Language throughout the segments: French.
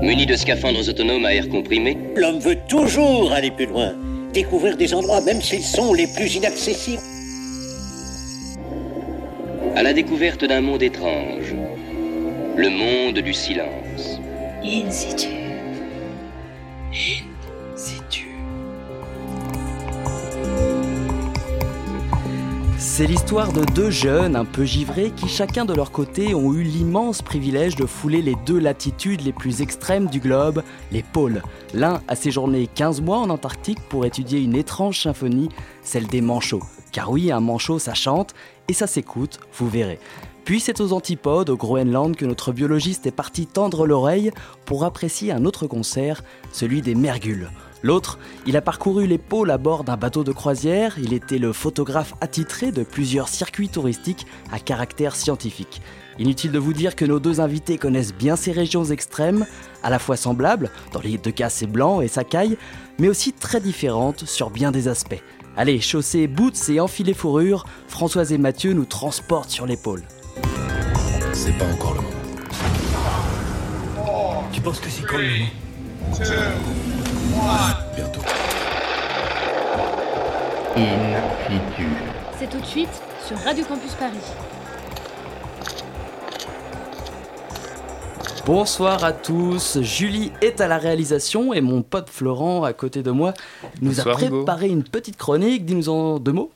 Muni de scaphandres autonomes à air comprimé, L'homme veut toujours aller plus loin, découvrir des endroits même s'ils sont les plus inaccessibles. à la découverte d'un monde étrange, le monde du silence. In situ. C'est l'histoire de deux jeunes un peu givrés qui chacun de leur côté ont eu l'immense privilège de fouler les deux latitudes les plus extrêmes du globe, les pôles. L'un a séjourné 15 mois en Antarctique pour étudier une étrange symphonie, celle des manchots. Car oui, un manchot ça chante et ça s'écoute, vous verrez. Puis c'est aux antipodes, au Groenland, que notre biologiste est parti tendre l'oreille pour apprécier un autre concert, celui des mergules. L'autre, il a parcouru les pôles à bord d'un bateau de croisière, il était le photographe attitré de plusieurs circuits touristiques à caractère scientifique. Inutile de vous dire que nos deux invités connaissent bien ces régions extrêmes, à la fois semblables, dans les deux cas c'est blanc et ça caille, mais aussi très différentes sur bien des aspects. Allez, chaussez boots et enfilez fourrure, Françoise et Mathieu nous transportent sur l'épaule. C'est pas encore le moment. Tu penses que c'est quand le moment? Bientôt. In situ. C'est tout de suite sur Radio Campus Paris. Bonsoir à tous, Julie est à la réalisation et mon pote Florent à côté de moi nous Bonsoir, a Hugo. préparé une petite chronique, dis-nous en deux mots.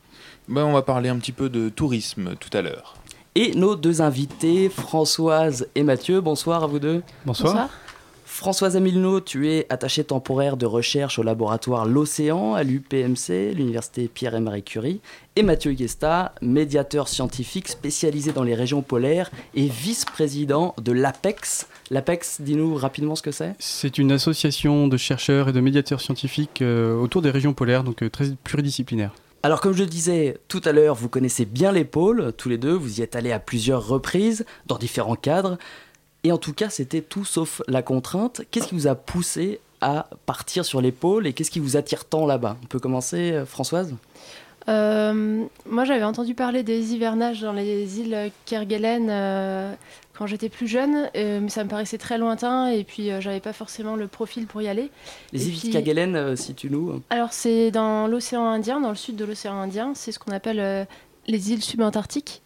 Ben, on va parler un petit peu de tourisme tout à l'heure. Et nos deux invités, Françoise et Mathieu, bonsoir à vous deux. Bonsoir. Françoise Amilno, tu es attachée temporaire de recherche au laboratoire L'Océan à l'UPMC, l'université Pierre et Marie Curie, et Mathieu Guesta, médiateur scientifique spécialisé dans les régions polaires et vice-président de l'APEX. L'APEX, dis-nous rapidement ce que c'est. C'est une association de chercheurs et de médiateurs scientifiques euh, autour des régions polaires, donc euh, très pluridisciplinaire. Alors comme je le disais tout à l'heure, vous connaissez bien les pôles, tous les deux, vous y êtes allés à plusieurs reprises, dans différents cadres, et en tout cas c'était tout sauf la contrainte. Qu'est-ce qui vous a poussé à partir sur les pôles et qu'est-ce qui vous attire tant là-bas? On peut commencer, euh, Françoise? Euh, moi, j'avais entendu parler des hivernages dans les îles Kerguelen euh, quand j'étais plus jeune, euh, mais ça me paraissait très lointain et puis j'avais pas forcément le profil pour y aller. Les îles puis- Kerguelen, euh, situe-nous. Alors, c'est dans l'océan Indien, dans le sud de l'océan Indien. C'est ce qu'on appelle les îles subantarctiques.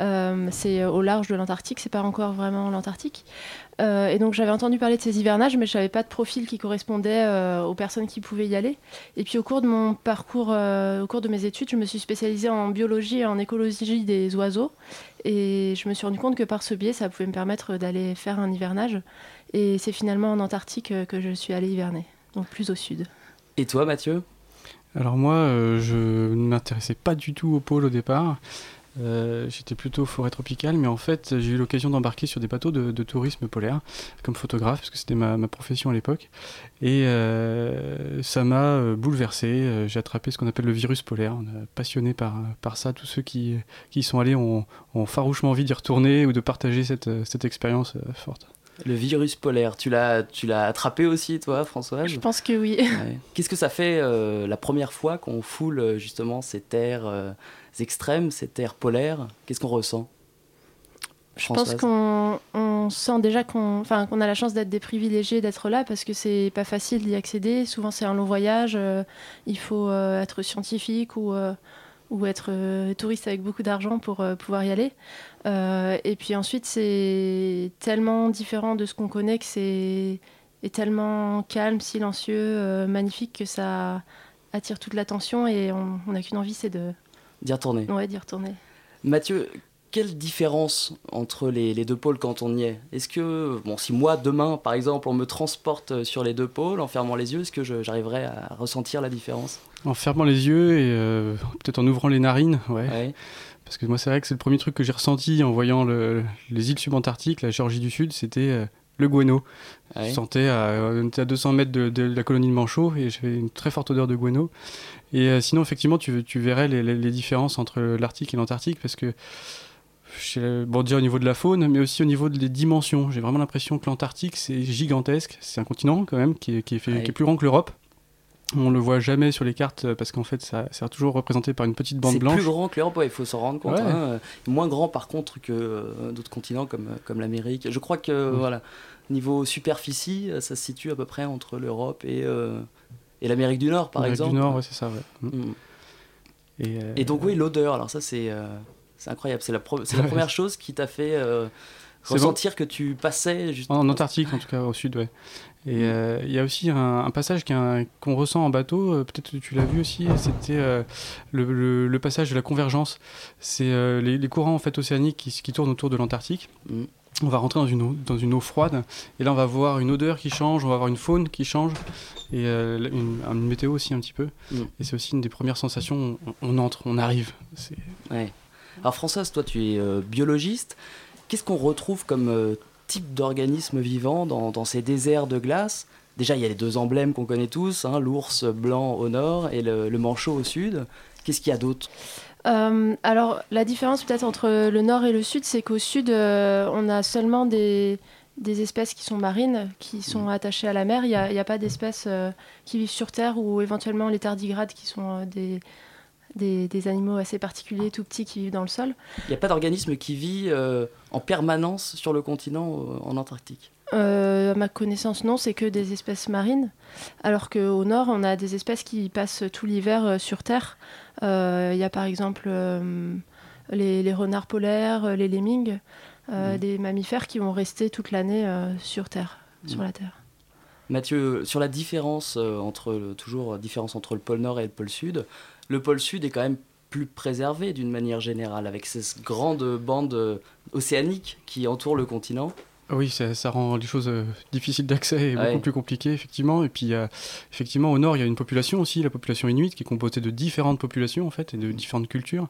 Euh, c'est euh, au large de l'Antarctique, c'est pas encore vraiment l'Antarctique. Euh, et donc j'avais entendu parler de ces hivernages, mais je savais pas de profil qui correspondait euh, aux personnes qui pouvaient y aller. Et puis au cours de mon parcours, euh, au cours de mes études, je me suis spécialisée en biologie et en écologie des oiseaux. Et je me suis rendu compte que par ce biais, ça pouvait me permettre d'aller faire un hivernage. Et c'est finalement en Antarctique que je suis allée hiverner, donc plus au sud. Et toi, Mathieu? Alors moi, euh, je ne m'intéressais pas du tout au pôle au départ. Euh, J'étais plutôt forêt tropicale, mais en fait, j'ai eu l'occasion d'embarquer sur des bateaux de, tourisme polaire comme photographe, parce que c'était ma, profession à l'époque. Et euh, ça m'a euh, bouleversé. J'ai attrapé ce qu'on appelle le virus polaire. On est passionné par, par ça. Tous ceux qui, y sont allés ont, farouchement envie d'y retourner ou de partager cette, cette expérience forte. Le virus polaire, tu l'as, tu l'as attrapé aussi, toi, Françoise Je pense que oui. Ouais. Qu'est-ce que ça fait euh, la première fois qu'on foule euh, justement ces terres euh, extrêmes, ces terres polaires? Qu'est-ce qu'on ressent? Je pense qu'on on sent déjà qu'on enfin, qu'on a la chance d'être des privilégiés d'être là parce que c'est pas facile d'y accéder. Souvent, c'est un long voyage. euh, il faut être scientifique ou, ou être euh, touriste avec beaucoup d'argent pour euh, pouvoir y aller. Euh, et puis ensuite, c'est tellement différent de ce qu'on connaît que c'est est tellement calme, silencieux, magnifique que ça attire toute l'attention et on on n'a qu'une envie, c'est de D'y retourner. ouais, d'y retourner. Mathieu, quelle différence entre les, les deux pôles quand on y est Est-ce que, bon, si moi, demain, par exemple, on me transporte sur les deux pôles en fermant les yeux, est-ce que j'arriverai à ressentir la différence? En fermant les yeux et euh, peut-être en ouvrant les narines, ouais. Ouais. Parce que moi, c'est vrai que c'est le premier truc que j'ai ressenti en voyant le- les îles subantarctiques, la Géorgie du Sud, c'était euh, le guano. Ouais. Je sentais, à, on était à 200 mètres de, de la colonie de Manchot et j'avais une très forte odeur de guano. Et euh, sinon, effectivement, tu, tu verrais les, les- les différences entre l'Arctique et l'Antarctique parce que, chez- bon, déjà au niveau de la faune, mais aussi au niveau des dimensions. J'ai vraiment l'impression que l'Antarctique, c'est gigantesque. C'est un continent quand même qui est, qui est fait- Ouais. qui est plus grand que l'Europe. On le voit jamais sur les cartes euh, parce qu'en fait, ça sert toujours représenté par une petite bande C'est blanche. plus grand que l'Europe, ouais, il faut s'en rendre compte. Ouais. hein. Euh, Moins grand par contre que euh, d'autres continents comme, comme l'Amérique. Je crois que voilà, niveau superficie, euh, ça se situe à peu près entre l'Europe et, euh, et l'Amérique du Nord, par exemple. du Nord, ouais, c'est ça. Mm. Et, euh, Et donc oui, l'odeur, alors ça c'est euh, c'est incroyable. C'est la, pro- première chose qui t'a fait euh, ressentir que tu passais juste... En Antarctique, en tout cas, au sud, ouais. Et euh, il y a aussi un, un passage qu'on ressent en bateau, euh, peut-être que tu l'as vu aussi, c'était euh, le, le- le passage de la convergence. C'est les, les courants en fait, océaniques qui, qui tournent autour de l'Antarctique. Mm. On va rentrer dans une, eau, dans une eau froide, et là on va voir une odeur qui change, on va avoir une faune qui change, et une, une météo aussi un petit peu. Mm. Et c'est aussi une des premières sensations, on, on entre, on arrive. Ouais. Alors Françoise, toi tu es euh, biologiste. Qu'est-ce qu'on retrouve comme euh, type d'organisme vivant dans, dans ces déserts de glace? Déjà, il y a les deux emblèmes qu'on connaît tous, hein, l'ours blanc au nord et le, le manchot au sud. Qu'est-ce qu'il y a d'autre? Euh, alors, la différence peut-être entre le nord et le sud, c'est qu'au sud, euh, on a seulement des, des espèces qui sont marines, qui sont attachées à la mer. Il n'y a, pas d'espèces euh, qui vivent sur Terre ou éventuellement les tardigrades, qui sont des, des, des animaux assez particuliers, tout petits, qui vivent dans le sol. Il n'y a pas d'organisme qui vit euh, en permanence sur le continent euh, en Antarctique? Euh, à ma connaissance, non, c'est que des espèces marines. Alors qu'au nord, on a des espèces qui passent tout l'hiver sur Terre. Il y a par exemple les, les renards polaires, les lemmings, Mhm. des mammifères qui vont rester toute l'année sur Terre, sur Mhm. la Terre. Mathieu, sur la différence entre le- toujours différence entre le pôle Nord et le pôle Sud, le pôle Sud est quand même plus préservé d'une manière générale avec ces grandes bandes euh, océaniques qui entourent le continent. Oui, ça, ça rend les choses euh, difficiles d'accès et Ouais. beaucoup plus compliquées, effectivement. Et puis, effectivement, au nord, il y a une population aussi, la population inuite, qui est composée de différentes populations, en fait, et de différentes cultures.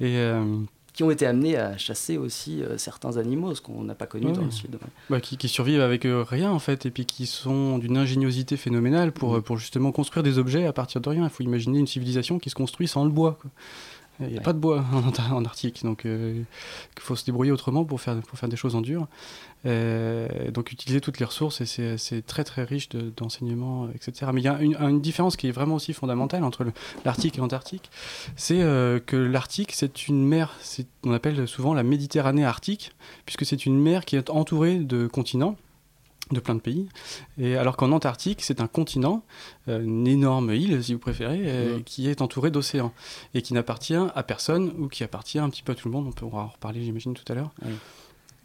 Et euh, qui ont été amenés à chasser aussi euh, certains animaux, ce qu'on n'a pas connu dans le Sud. ouais. bah, qui, qui survivent avec euh, rien, en fait, et puis qui sont d'une ingéniosité phénoménale pour, Mm. euh, pour justement construire des objets à partir de rien. Il faut imaginer une civilisation qui se construit sans le bois. quoi. Il n'y a Ouais. pas de bois en, en Arctique, donc euh, il faut se débrouiller autrement pour faire, pour faire des choses en dur. Euh, donc utiliser toutes les ressources, et c'est- très très riche de- d'enseignements, etc. Mais il y a une, une différence qui est vraiment aussi fondamentale entre l'Arctique et l'Antarctique, c'est euh, que l'Arctique, c'est une mer, on appelle souvent la Méditerranée arctique, puisque c'est une mer qui est entourée de continents de plein de pays. Et alors qu'en Antarctique, c'est un continent, euh, une énorme île, si vous préférez, euh, Mhm. qui est entourée d'océans et qui n'appartient à personne ou qui appartient un petit peu à tout le monde. On pourra en reparler, j'imagine, tout à l'heure. Oui.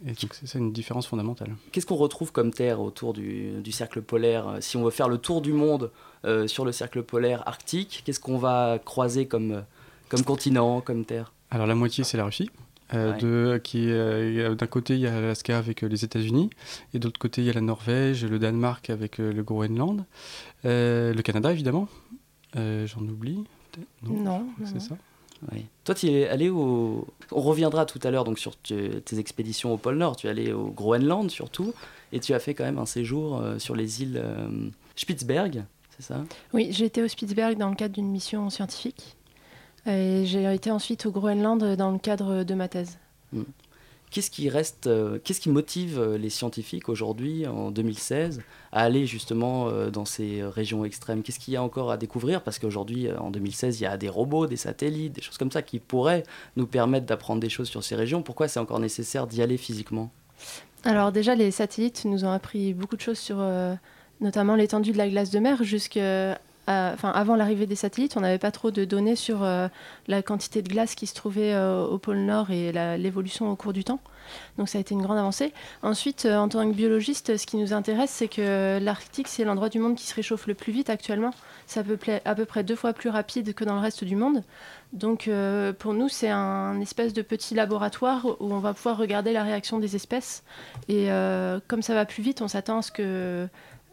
Et donc, c'est ça une différence fondamentale. Qu'est-ce qu'on retrouve comme terre autour du, du cercle polaire Euh, Si on veut faire le tour du monde euh, sur le cercle polaire arctique, qu'est-ce qu'on va croiser comme, comme continent, comme terre? Alors, la moitié, c'est la Russie. Euh, Ouais. de, qui est, euh, d'un côté, il y a l'Alaska avec euh, les États-Unis, et de l'autre côté, il y a la Norvège, le Danemark avec euh, le Groenland, euh, le Canada, évidemment. Euh, J'en oublie peut-être Non, non, c'est ça. Oui. Toi, tu es allé au. On reviendra tout à l'heure donc sur tes tes expéditions au pôle Nord. Tu es allé au Groenland surtout, et tu as fait quand même un séjour euh, sur les îles euh, Spitzberg, c'est ça? Oui, j'ai été au Spitzberg dans le cadre d'une mission scientifique. Et j'ai été ensuite au Groenland dans le cadre de ma thèse. Qu'est-ce qui reste, euh, qu'est-ce qui motive euh, les scientifiques aujourd'hui, en 2016, à aller justement euh, dans ces régions extrêmes? Qu'est-ce qu'il y a encore à découvrir? Parce qu'aujourd'hui, en 2016, il y a des robots, des satellites, des choses comme ça qui pourraient nous permettre d'apprendre des choses sur ces régions. Pourquoi c'est encore nécessaire d'y aller physiquement? Alors déjà, les satellites nous ont appris beaucoup de choses sur euh, notamment l'étendue de la glace de mer. Jusque, à- enfin, avant l'arrivée des satellites, on n'avait pas trop de données sur euh, la quantité de glace qui se trouvait euh, au pôle Nord et l'évolution au cours du temps. Donc ça a été une grande avancée. Ensuite, euh, en tant que biologiste, ce qui nous intéresse, c'est que l'Arctique, c'est l'endroit du monde qui se réchauffe le plus vite actuellement. C'est à à peu près deux fois plus rapide que dans le reste du monde. Donc euh, pour nous, c'est un espèce de petit laboratoire où on va pouvoir regarder la réaction des espèces. Et euh, comme ça va plus vite, on s'attend à ce que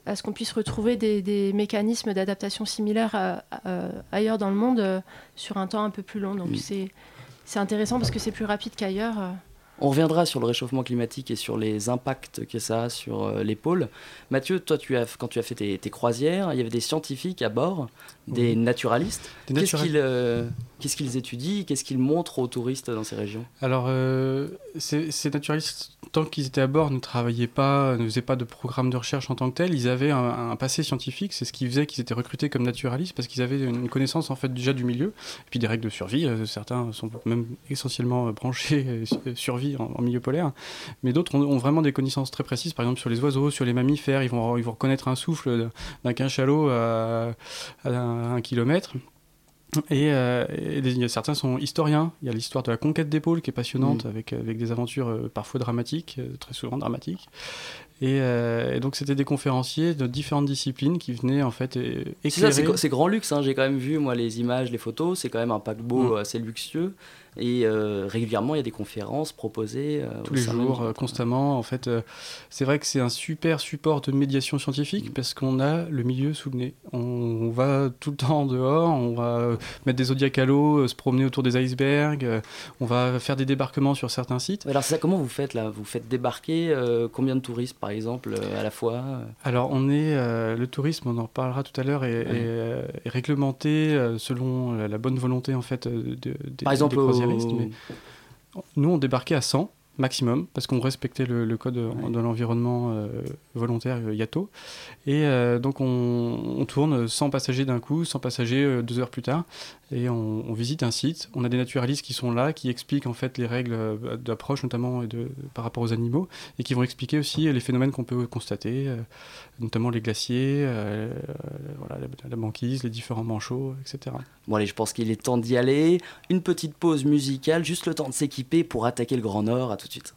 à ce qu'on puisse retrouver des, des mécanismes d'adaptation similaires à- à- ailleurs dans le monde euh, sur un temps un peu plus long. Donc Mm. c'est c'est intéressant parce que c'est plus rapide qu'ailleurs. euh. On reviendra sur le réchauffement climatique et sur les impacts que ça a sur euh, les pôles. Mathieu, toi, tu as, quand tu as fait tes, tes croisières, il y avait des scientifiques à bord, des Oui. naturalistes. Des Qu'est-ce naturalistes. Euh, qu'est-ce qu'ils étudient Qu'est-ce qu'ils montrent aux touristes dans ces régions Alors, euh, ces, naturalistes tant qu'ils étaient à bord, ne travaillaient pas, ne faisaient pas de programme de recherche en tant que tel. Ils avaient un, passé scientifique, c'est ce qui faisait qu'ils étaient recrutés comme naturalistes parce qu'ils avaient une connaissance en fait déjà du milieu et puis des règles de survie. Euh, certains sont même essentiellement euh, branchés euh, su- euh, survie en, en milieu polaire, mais d'autres ont, vraiment des connaissances très précises, par exemple sur les oiseaux, sur les mammifères. Ils vont, reconnaître un souffle d'un- cachalot à, un kilomètre. Et, euh, et certains sont historiens. Il y a l'histoire de la conquête des pôles qui est passionnante, avec, avec des aventures euh, parfois dramatiques, euh, très souvent dramatiques. Et, euh, et donc c'était des conférenciers de différentes disciplines qui venaient en fait éclairer. c'est grand luxe. hein. J'ai quand même vu moi les images, les photos. C'est quand même un paquebot Mm. assez luxueux. Et euh, régulièrement, il y a des conférences proposées. euh, tous au les même jours, euh, constamment. En fait, c'est vrai que c'est un super support de médiation scientifique parce qu'on a le milieu sous le nez. On, on va tout le temps dehors, on va mettre des zodiacs à l'eau, se promener autour des icebergs, on va faire des débarquements sur certains sites. Alors c'est ça, comment vous faites là? Vous faites débarquer combien de touristes par exemple à la fois? Alors, on est le tourisme, on en reparlera tout à l'heure, est, est, est réglementé selon la, bonne volonté en fait de, Par exemple, des croisiéristes. Mais nous, on débarquait à 100 maximum parce qu'on respectait le, le code de l'environnement euh, volontaire euh, IATO. Et euh, donc, on, on tourne 100 passagers d'un coup, 100 passagers euh, deux heures plus tard, et on, visite un site. On a des naturalistes qui sont là, qui expliquent en fait les règles euh, d'approche, notamment par rapport aux animaux, et qui vont expliquer aussi les phénomènes qu'on peut constater, euh, notamment les glaciers, euh, voilà, la, la banquise, les différents manchots, etc. Bon allez, je pense qu'il est temps d'y aller. Une petite pause musicale, juste le temps de s'équiper pour attaquer le Grand Nord. À tout de suite.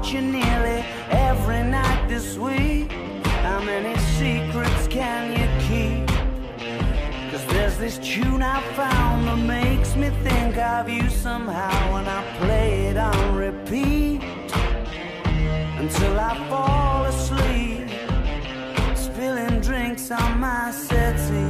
About you nearly every night this week. How many secrets can you keep? Cause there's this tune I found that makes me think of you somehow when I play it on repeat until I fall asleep, spilling drinks on my settee.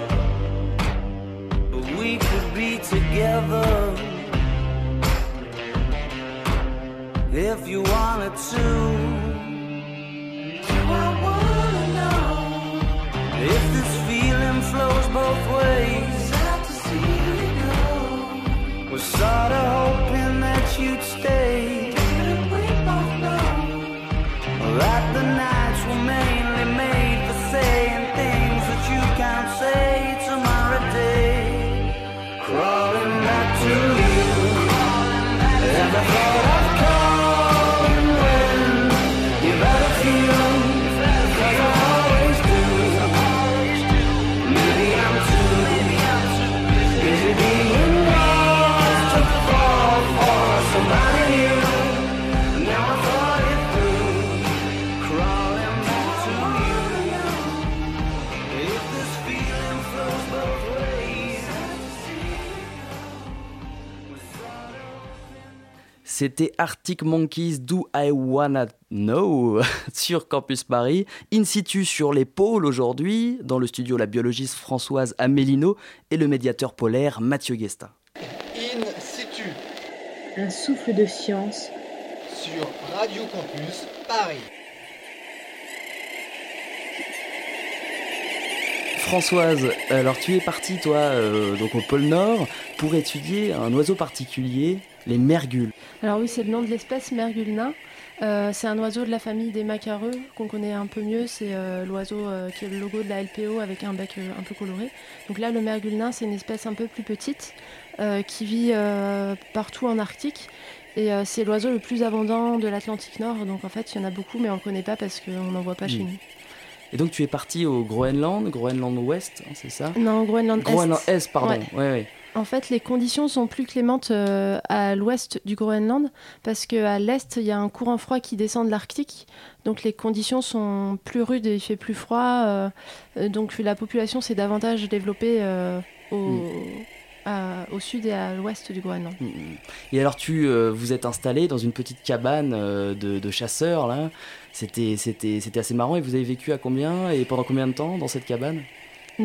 We could be together if you wanted to. Do I wanna know if this feeling flows both ways? Sad to see C'était Arctic Monkeys Do I Wanna Know sur Campus Paris, in situ sur les pôles aujourd'hui, dans le studio la biologiste Françoise Amélino et le médiateur polaire Mathieu Guestin. In situ Un souffle de science sur Radio Campus Paris. Françoise, alors tu es partie toi euh, donc au pôle Nord pour étudier un oiseau particulier, les mergules. Alors oui, c'est le nom de l'espèce mergule nain. Euh, c'est un oiseau de la famille des macareux qu'on connaît un peu mieux. C'est euh, l'oiseau euh, qui est le logo de la LPO avec un bec un peu coloré. Donc là, le mergule nain, c'est une espèce un peu plus petite qui vit partout en Arctique. Et c'est l'oiseau le plus abondant de l'Atlantique Nord. Donc en fait, il y en a beaucoup, mais on ne le connaît pas parce qu'on n'en voit pas chez nous. Et donc tu es parti au Groenland, Groenland Ouest, hein, c'est ça? Non, Groenland Est. Groenland Est, pardon. Ouais. Ouais, En fait, les conditions sont plus clémentes euh, à l'ouest du Groenland parce qu'à l'est, il y a un courant froid qui descend de l'Arctique. Donc les conditions sont plus rudes et il fait plus froid. Euh, donc la population s'est davantage développée euh, au, mm. À, au, sud et à l'ouest du Groenland. Mm. Et alors tu vous êtes installé dans une petite cabane de, de chasseurs là c'était assez marrant. Et vous avez vécu à combien et pendant combien de temps dans cette cabane?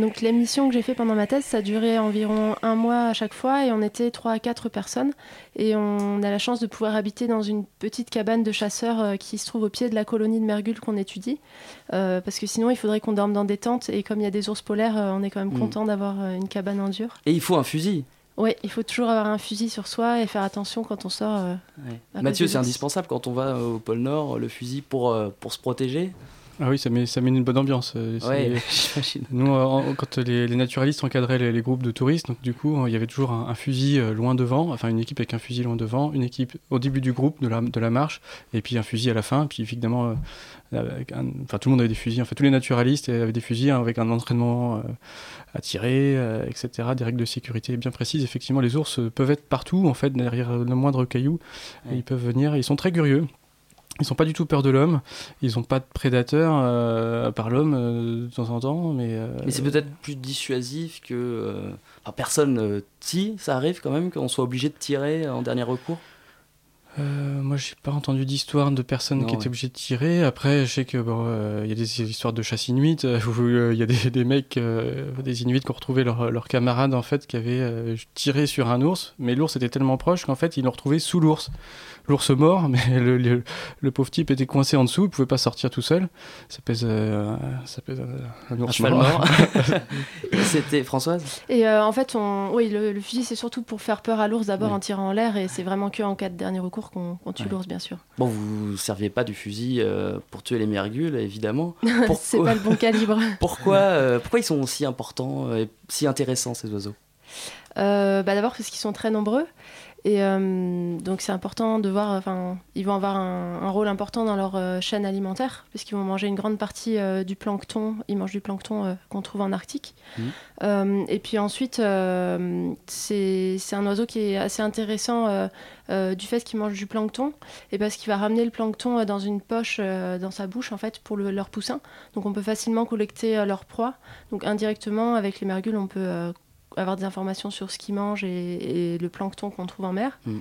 Donc l'émission que j'ai fait pendant ma thèse, ça durait environ un mois à chaque fois et on était 3 à 4 personnes. Et on a la chance de pouvoir habiter dans une petite cabane de chasseurs euh, qui se trouve au pied de la colonie de Mergule qu'on étudie. Euh, parce que sinon, il faudrait qu'on dorme dans des tentes et comme il y a des ours polaires, euh, on est quand même mm. content d'avoir une cabane en dur. Et il faut un fusil oui, il faut toujours avoir un fusil sur soi et faire attention quand on sort. Euh, Mathieu, c'est indispensable quand on va au pôle Nord, le fusil pour, euh, pour se protéger ah oui, ça met, ça met une bonne ambiance. Euh, Nous, quand les, naturalistes encadraient les, groupes de touristes, donc du coup, il y avait toujours un, fusil loin devant, enfin une équipe avec un fusil loin devant, une équipe au début du groupe de la, de la marche, et puis un fusil à la fin. Puis évidemment, enfin tout le monde avait des fusils. Enfin, tous les naturalistes avaient des fusils avec un entraînement à tirer, euh, etc. Des règles de sécurité bien précises. Effectivement, les ours peuvent être partout, en fait, derrière le moindre caillou. ils peuvent venir. Ils sont très curieux. Ils n'ont pas du tout peur de l'homme. Ils n'ont pas de prédateurs euh, à part l'homme euh, de temps en temps, mais. mais c'est peut-être plus dissuasif que. personne tire. Ça arrive quand même qu'on soit obligé de tirer en dernier recours? Euh, moi, j'ai pas entendu d'histoire de personnes qui étaient obligées de tirer. Après, je sais que bon, euh, y a des histoires de chasse inuit euh, où il y a des, des mecs, des inuits qui ont retrouvé leurs leur camarades en fait qui avaient tiré sur un ours, mais l'ours était tellement proche qu'en fait ils l'ont retrouvé sous l'ours. L'ours mort, mais le, le, pauvre type était coincé en dessous, il pouvait pas sortir tout seul. Ça pèse, euh, ça pèse un, ours mort. C'était Françoise? Et euh, en fait, on... oui, le, fusil, c'est surtout pour faire peur à l'ours d'abord en tirant en l'air, et c'est vraiment que en cas de dernier recours qu'on tue l'ours, bien sûr. Bon, vous ne serviez pas du fusil euh, pour tuer les mergules, évidemment. c'est pas le bon calibre. pourquoi, pourquoi ils sont si importants et si intéressants, ces oiseaux? Bah D'abord parce qu'ils sont très nombreux. Et euh, donc c'est important de voir, enfin, ils vont avoir un, rôle important dans leur euh, chaîne alimentaire, puisqu'ils vont manger une grande partie euh, du plancton, ils mangent du plancton qu'on trouve en Arctique. Mmh. et puis ensuite, c'est un oiseau qui est assez intéressant du fait qu'il mange du plancton, et parce qu'il va ramener le plancton dans une poche dans sa bouche, en fait, pour leur poussin. Donc on peut facilement collecter leur proie. Donc indirectement, avec les mergules, on peut avoir des informations sur ce qu'ils mangent et, le plancton qu'on trouve en mer. Mm.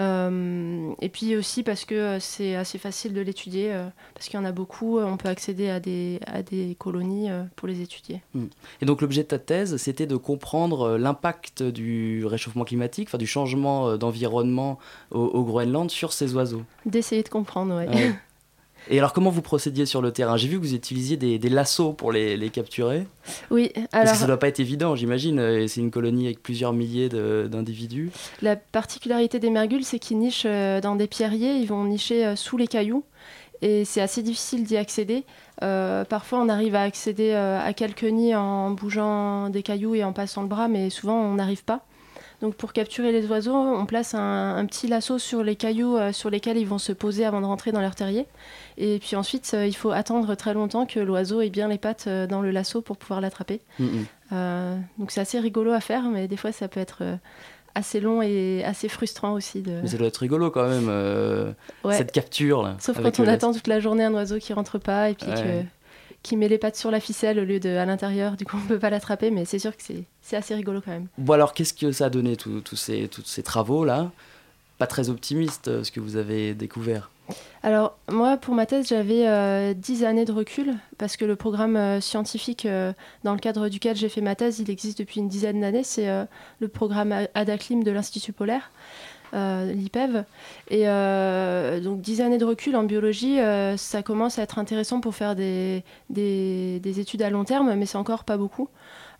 Euh, et puis aussi parce que euh, c'est assez facile de l'étudier, euh, parce qu'il y en a beaucoup, on peut accéder à des, à des colonies pour les étudier. Mm. Et donc l'objet de ta thèse, c'était de comprendre l'impact du réchauffement climatique, enfin du changement d'environnement au, Groenland sur ces oiseaux. D'essayer de comprendre, oui. Et alors, comment vous procédiez sur le terrain? J'ai vu que vous utilisiez des, des lassos pour les, les, capturer. Oui, alors. Parce que ça ne doit pas être évident, j'imagine. Euh, c'est une colonie avec plusieurs milliers d'individus. La particularité des mergules, c'est qu'ils nichent euh, dans des pierriers, ils vont nicher euh, sous les cailloux. Et c'est assez difficile d'y accéder. parfois, on arrive à accéder à quelques nids en bougeant des cailloux et en passant le bras, mais souvent, on n'arrive pas. Donc pour capturer les oiseaux, on place un, petit lasso sur les cailloux sur lesquels ils vont se poser avant de rentrer dans leur terrier. Et puis ensuite, euh, il faut attendre très longtemps que l'oiseau ait bien les pattes euh, dans le lasso pour pouvoir l'attraper. Mm, mm. Euh, donc c'est assez rigolo à faire, mais des fois ça peut être assez long et assez frustrant aussi. De... Mais ça doit être rigolo quand même, cette capture. Là, Sauf quand on attend toute la journée un oiseau qui rentre pas et puis qui met les pattes sur la ficelle au lieu de à l'intérieur, du coup on peut pas l'attraper, mais c'est sûr que c'est assez rigolo quand même. Bon alors qu'est-ce que ça a donné tous ces, tous ces travaux là pas très optimiste euh, ce que vous avez découvert. Alors, moi, pour ma thèse, j'avais euh, 10 années de recul, parce que le programme euh, scientifique euh, dans le cadre duquel j'ai fait ma thèse, il existe depuis une dizaine d'années. C'est le programme ADACLIM de l'Institut polaire, euh, l'IPEV. Et euh, donc, 10 années de recul en biologie, euh, ça commence à être intéressant pour faire des, des- des études à long terme, mais c'est encore pas beaucoup.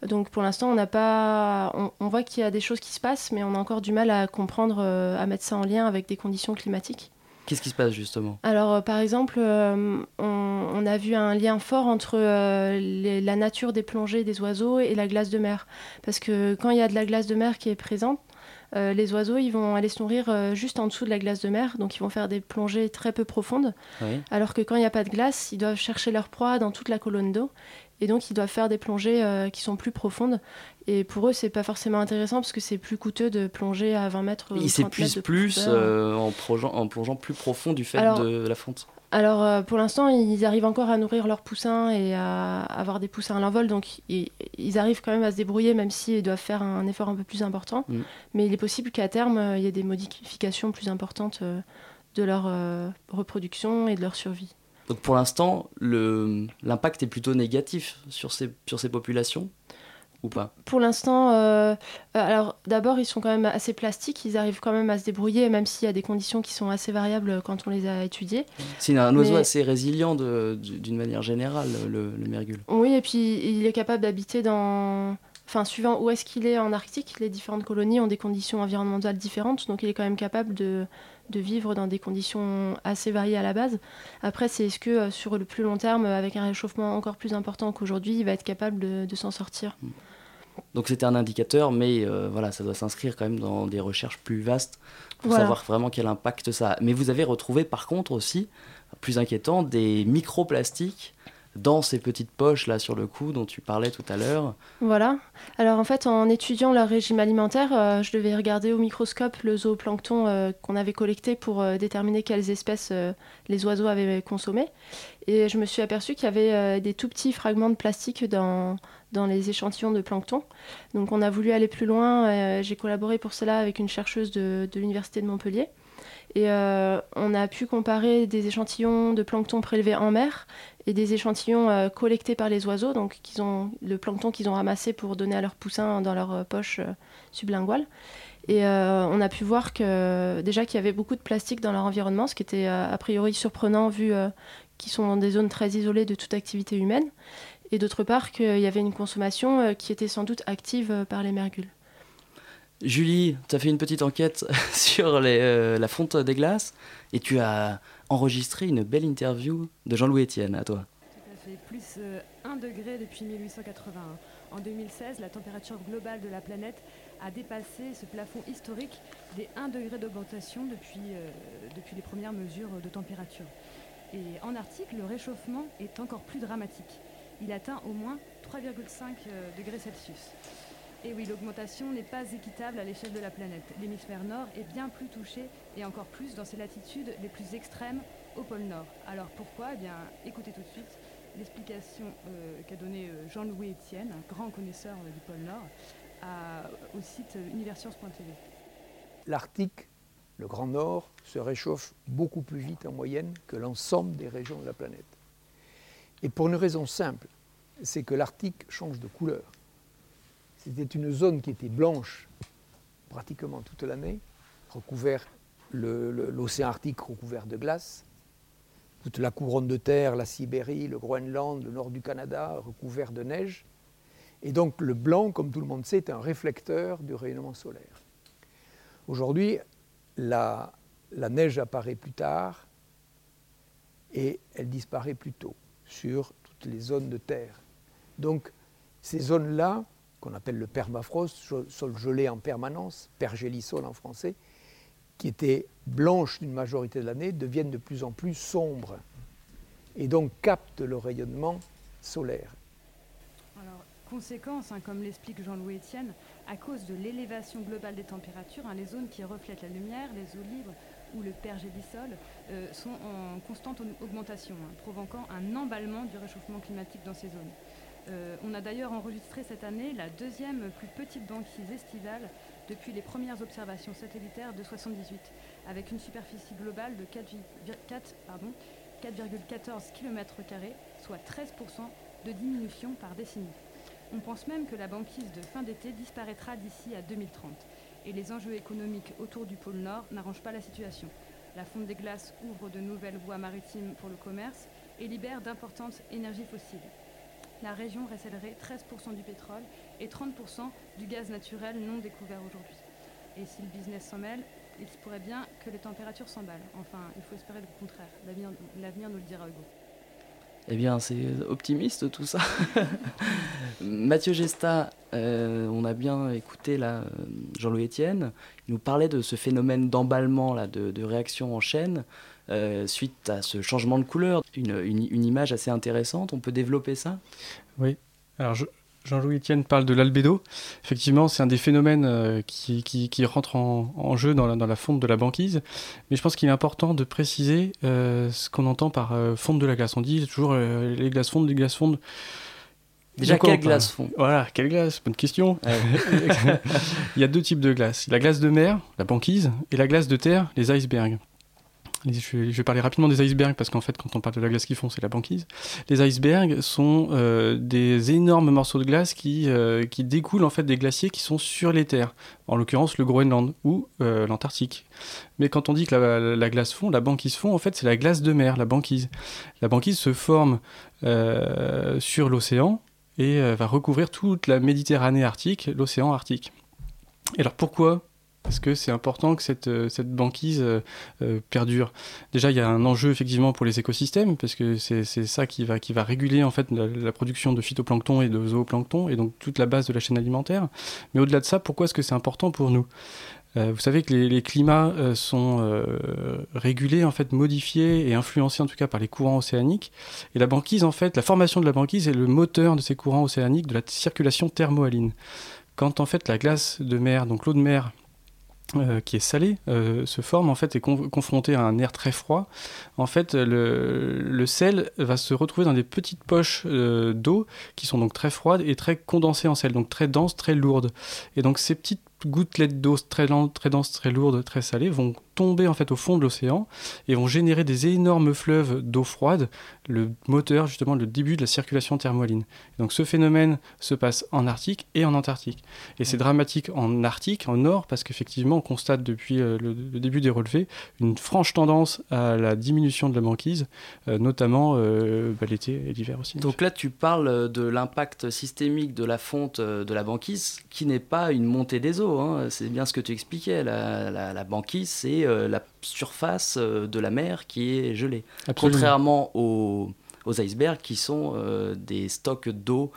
Donc, pour l'instant, on n'a pas. On, on voit qu'il y a des choses qui se passent, mais on a encore du mal à comprendre, à mettre ça en lien avec des conditions climatiques. Qu'est-ce qui se passe justement? Alors, par exemple, on, on a vu un lien fort entre les- la nature des plongées des oiseaux et la glace de mer. Parce que quand il y a de la glace de mer qui est présente, les oiseaux, ils vont aller se nourrir euh, juste en dessous de la glace de mer, donc ils vont faire des plongées très peu profondes. Oui. Alors que quand il n'y a pas de glace, ils doivent chercher leur proie dans toute la colonne d'eau. Et donc, ils doivent faire des plongées euh, qui sont plus profondes. Et pour eux, c'est pas forcément intéressant parce que c'est plus coûteux de plonger à 20 mètres. ou 30 Ils s'épuisent plus euh, en, plongeant, en plongeant plus profond du fait Alors- de la fonte. Alors euh, pour l'instant, ils arrivent encore à nourrir leurs poussins et à avoir des poussins à l'envol, donc ils, ils arrivent quand même à se débrouiller, même s'ils doivent faire un effort un peu plus important. Mm. Mais il est possible qu'à terme, euh, il y ait des modifications plus importantes euh, de leur reproduction et de leur survie. Donc pour l'instant, l'impact est plutôt négatif sur ces, sur ces populations? Ou pas Pour l'instant, euh, euh, alors d'abord, ils sont quand même assez plastiques, ils arrivent quand même à se débrouiller, même s'il y a des conditions qui sont assez variables quand on les a étudiées. C'est un oiseau Mais- assez résilient d'une manière générale, le, le mergule. Oui, et puis il est capable d'habiter dans. Enfin, suivant où est-ce qu'il est en Arctique, les différentes colonies ont des conditions environnementales différentes, donc il est quand même capable de, de vivre dans des conditions assez variées à la base. Après, c'est est-ce que euh, sur le plus long terme, avec un réchauffement encore plus important qu'aujourd'hui, il va être capable de, de s'en sortir? Donc c'était un indicateur, mais euh, voilà, ça doit s'inscrire quand même dans des recherches plus vastes pour Voilà. savoir vraiment quel impact ça a. Mais vous avez retrouvé par contre aussi, plus inquiétant, des microplastiques dans ces petites poches là sur le cou dont tu parlais tout à l'heure. Voilà. Alors en fait, en étudiant leur régime alimentaire, euh, je devais regarder au microscope le zooplancton euh, qu'on avait collecté pour euh, déterminer quelles espèces les oiseaux avaient consommées. Et je me suis aperçue qu'il y avait des tout petits fragments de plastique dans, dans les échantillons de plancton. Donc on a voulu aller plus loin. euh, J'ai collaboré pour cela avec une chercheuse de, l'Université de Montpellier. Et euh, on a pu comparer des échantillons de plancton prélevés en mer et des échantillons euh, collectés par les oiseaux, donc qu'ils ont, le plancton qu'ils ont ramassé pour donner à leurs poussins dans leur poche sublinguale. Et on a pu voir que déjà qu'il y avait beaucoup de plastique dans leur environnement, ce qui était a priori surprenant vu qu'ils sont dans des zones très isolées de toute activité humaine. Et d'autre part qu'il y avait une consommation euh, qui était sans doute active euh, par les mergules. Julie, tu as fait une petite enquête sur les, euh, la fonte des glaces et tu as enregistré une belle interview de Jean-Louis Etienne à toi. Tout à fait, plus 1 degré depuis 1881. En 2016, la température globale de la planète a dépassé ce plafond historique des 1 degré d'augmentation depuis, euh, depuis les premières mesures de température. Et en Arctique, le réchauffement est encore plus dramatique. Il atteint au moins 3,5 euh, degrés Celsius. Et oui, l'augmentation n'est pas équitable à l'échelle de la planète. L'hémisphère nord est bien plus touché, et encore plus dans ses latitudes les plus extrêmes au pôle Nord. Alors pourquoi? Eh bien, écoutez tout de suite l'explication euh, qu'a donnée euh, Jean-Louis Etienne, un grand connaisseur du pôle Nord, au site universcience.tv. L'Arctique, le Grand Nord, se réchauffe beaucoup plus vite en moyenne que l'ensemble des régions de la planète. Et pour une raison simple, c'est que l'Arctique change de couleur. C'était une zone qui était blanche pratiquement toute l'année, recouvert l'océan Arctique recouvert de glace, toute la couronne de terre, la Sibérie, le Groenland, le nord du Canada, recouvert de neige. Et donc le blanc, comme tout le monde sait, est un réflecteur du rayonnement solaire. Aujourd'hui, la, la neige apparaît plus tard et elle disparaît plus tôt sur toutes les zones de terre. Donc ces zones-là, qu'on appelle le permafrost, sol gelé en permanence, pergélisol en français, qui étaient blanches d'une majorité de l'année, deviennent de plus en plus sombres et donc captent le rayonnement solaire. Alors, conséquence, hein, comme l'explique Jean-Louis Etienne, à cause de l'élévation globale des températures, hein, les zones qui reflètent la lumière, les eaux libres ou le pergélisol, euh, sont en constante au- augmentation, hein, provoquant un emballement du réchauffement climatique dans ces zones. Euh, on a d'ailleurs enregistré cette année la deuxième plus petite banquise estivale depuis les premières observations satellitaires de 78, avec une superficie globale de 4,14 km, soit 13% de diminution par décennie. On pense même que la banquise de fin d'été disparaîtra d'ici à 2030. Et les enjeux économiques autour du pôle Nord n'arrangent pas la situation. La fonte des glaces ouvre de nouvelles voies maritimes pour le commerce et libère d'importantes énergies fossiles. La région récèlerait 13% du pétrole et 30% du gaz naturel non découvert aujourd'hui. Et si le business s'en mêle, il se pourrait bien que les températures s'emballent. Enfin, il faut espérer le contraire. L'avenir nous le dira, Hugo. Eh bien, c'est optimiste tout ça. Mathieu Gesta, euh, on a bien écouté là euh, Jean-Louis Etienne. Il nous parlait de ce phénomène d'emballement, là, de, réaction en chaîne, euh, suite à ce changement de couleur. Une, une, image assez intéressante. On peut développer ça? Oui. Alors, je, Jean-Louis Etienne parle de l'albédo. Effectivement, c'est un des phénomènes euh, qui, qui, rentre en, jeu dans la, dans la, fonte de la banquise. Mais je pense qu'il est important de préciser euh, ce qu'on entend par euh, fonte de la glace. On dit toujours les glaces fondent, les glaces fondent. Déjà, quelle glace fond Voilà, quelle glace? Bonne question. Il y a deux types de glace. La glace de mer, la banquise, et la glace de terre, les icebergs. Je vais, parler rapidement des icebergs parce qu'en fait, quand on parle de la glace qui fond, c'est la banquise. Les icebergs sont euh, des énormes morceaux de glace qui, euh, qui découlent en fait des glaciers qui sont sur les terres, en l'occurrence le Groenland ou euh, l'Antarctique. Mais quand on dit que la, glace fond, la banquise fond, en fait, c'est la glace de mer, la banquise. La banquise se forme sur l'océan et va recouvrir toute la Méditerranée arctique, l'océan arctique. Et alors pourquoi parce que c'est important que cette, euh, banquise euh, euh, perdure? Déjà, il y a un enjeu effectivement pour les écosystèmes, parce que c'est ça qui va, qui va réguler en fait la, production de phytoplancton et de zooplancton, et donc toute la base de la chaîne alimentaire. Mais au-delà de ça, pourquoi est-ce que c'est important pour nous? Vous savez que les, climats sont régulés, en fait, modifiés et influencés en tout cas par les courants océaniques. Et la banquise, en fait, la formation de la banquise est le moteur de ces courants océaniques, de la circulation thermohaline. Quand en fait la glace de mer, donc l'eau de mer, euh, qui est salé euh, se forme en fait et confronté à un air très froid, en fait le, le, sel va se retrouver dans des petites poches euh, d'eau qui sont donc très froides et très condensées en sel, donc très denses, très lourdes. Et donc ces petites gouttelettes d'eau très, très denses, très lourdes, très salées vont tomber en fait au fond de l'océan et vont générer des énormes fleuves d'eau froide, le moteur justement le début de la circulation thermohaline. Donc ce phénomène se passe en Arctique et en Antarctique. Et c'est dramatique en Arctique, en nord, parce qu'effectivement on constate depuis euh, le, début des relevés une franche tendance à la diminution de la banquise, euh, notamment euh, bah, l'été et l'hiver aussi. Donc là tu parles de l'impact systémique de la fonte de la banquise qui n'est pas une montée des eaux, hein. c'est bien ce que tu expliquais, la, la banquise c'est euh, la surface euh, de la mer qui est gelée. Contrairement aux, icebergs qui sont euh, des stocks d'eau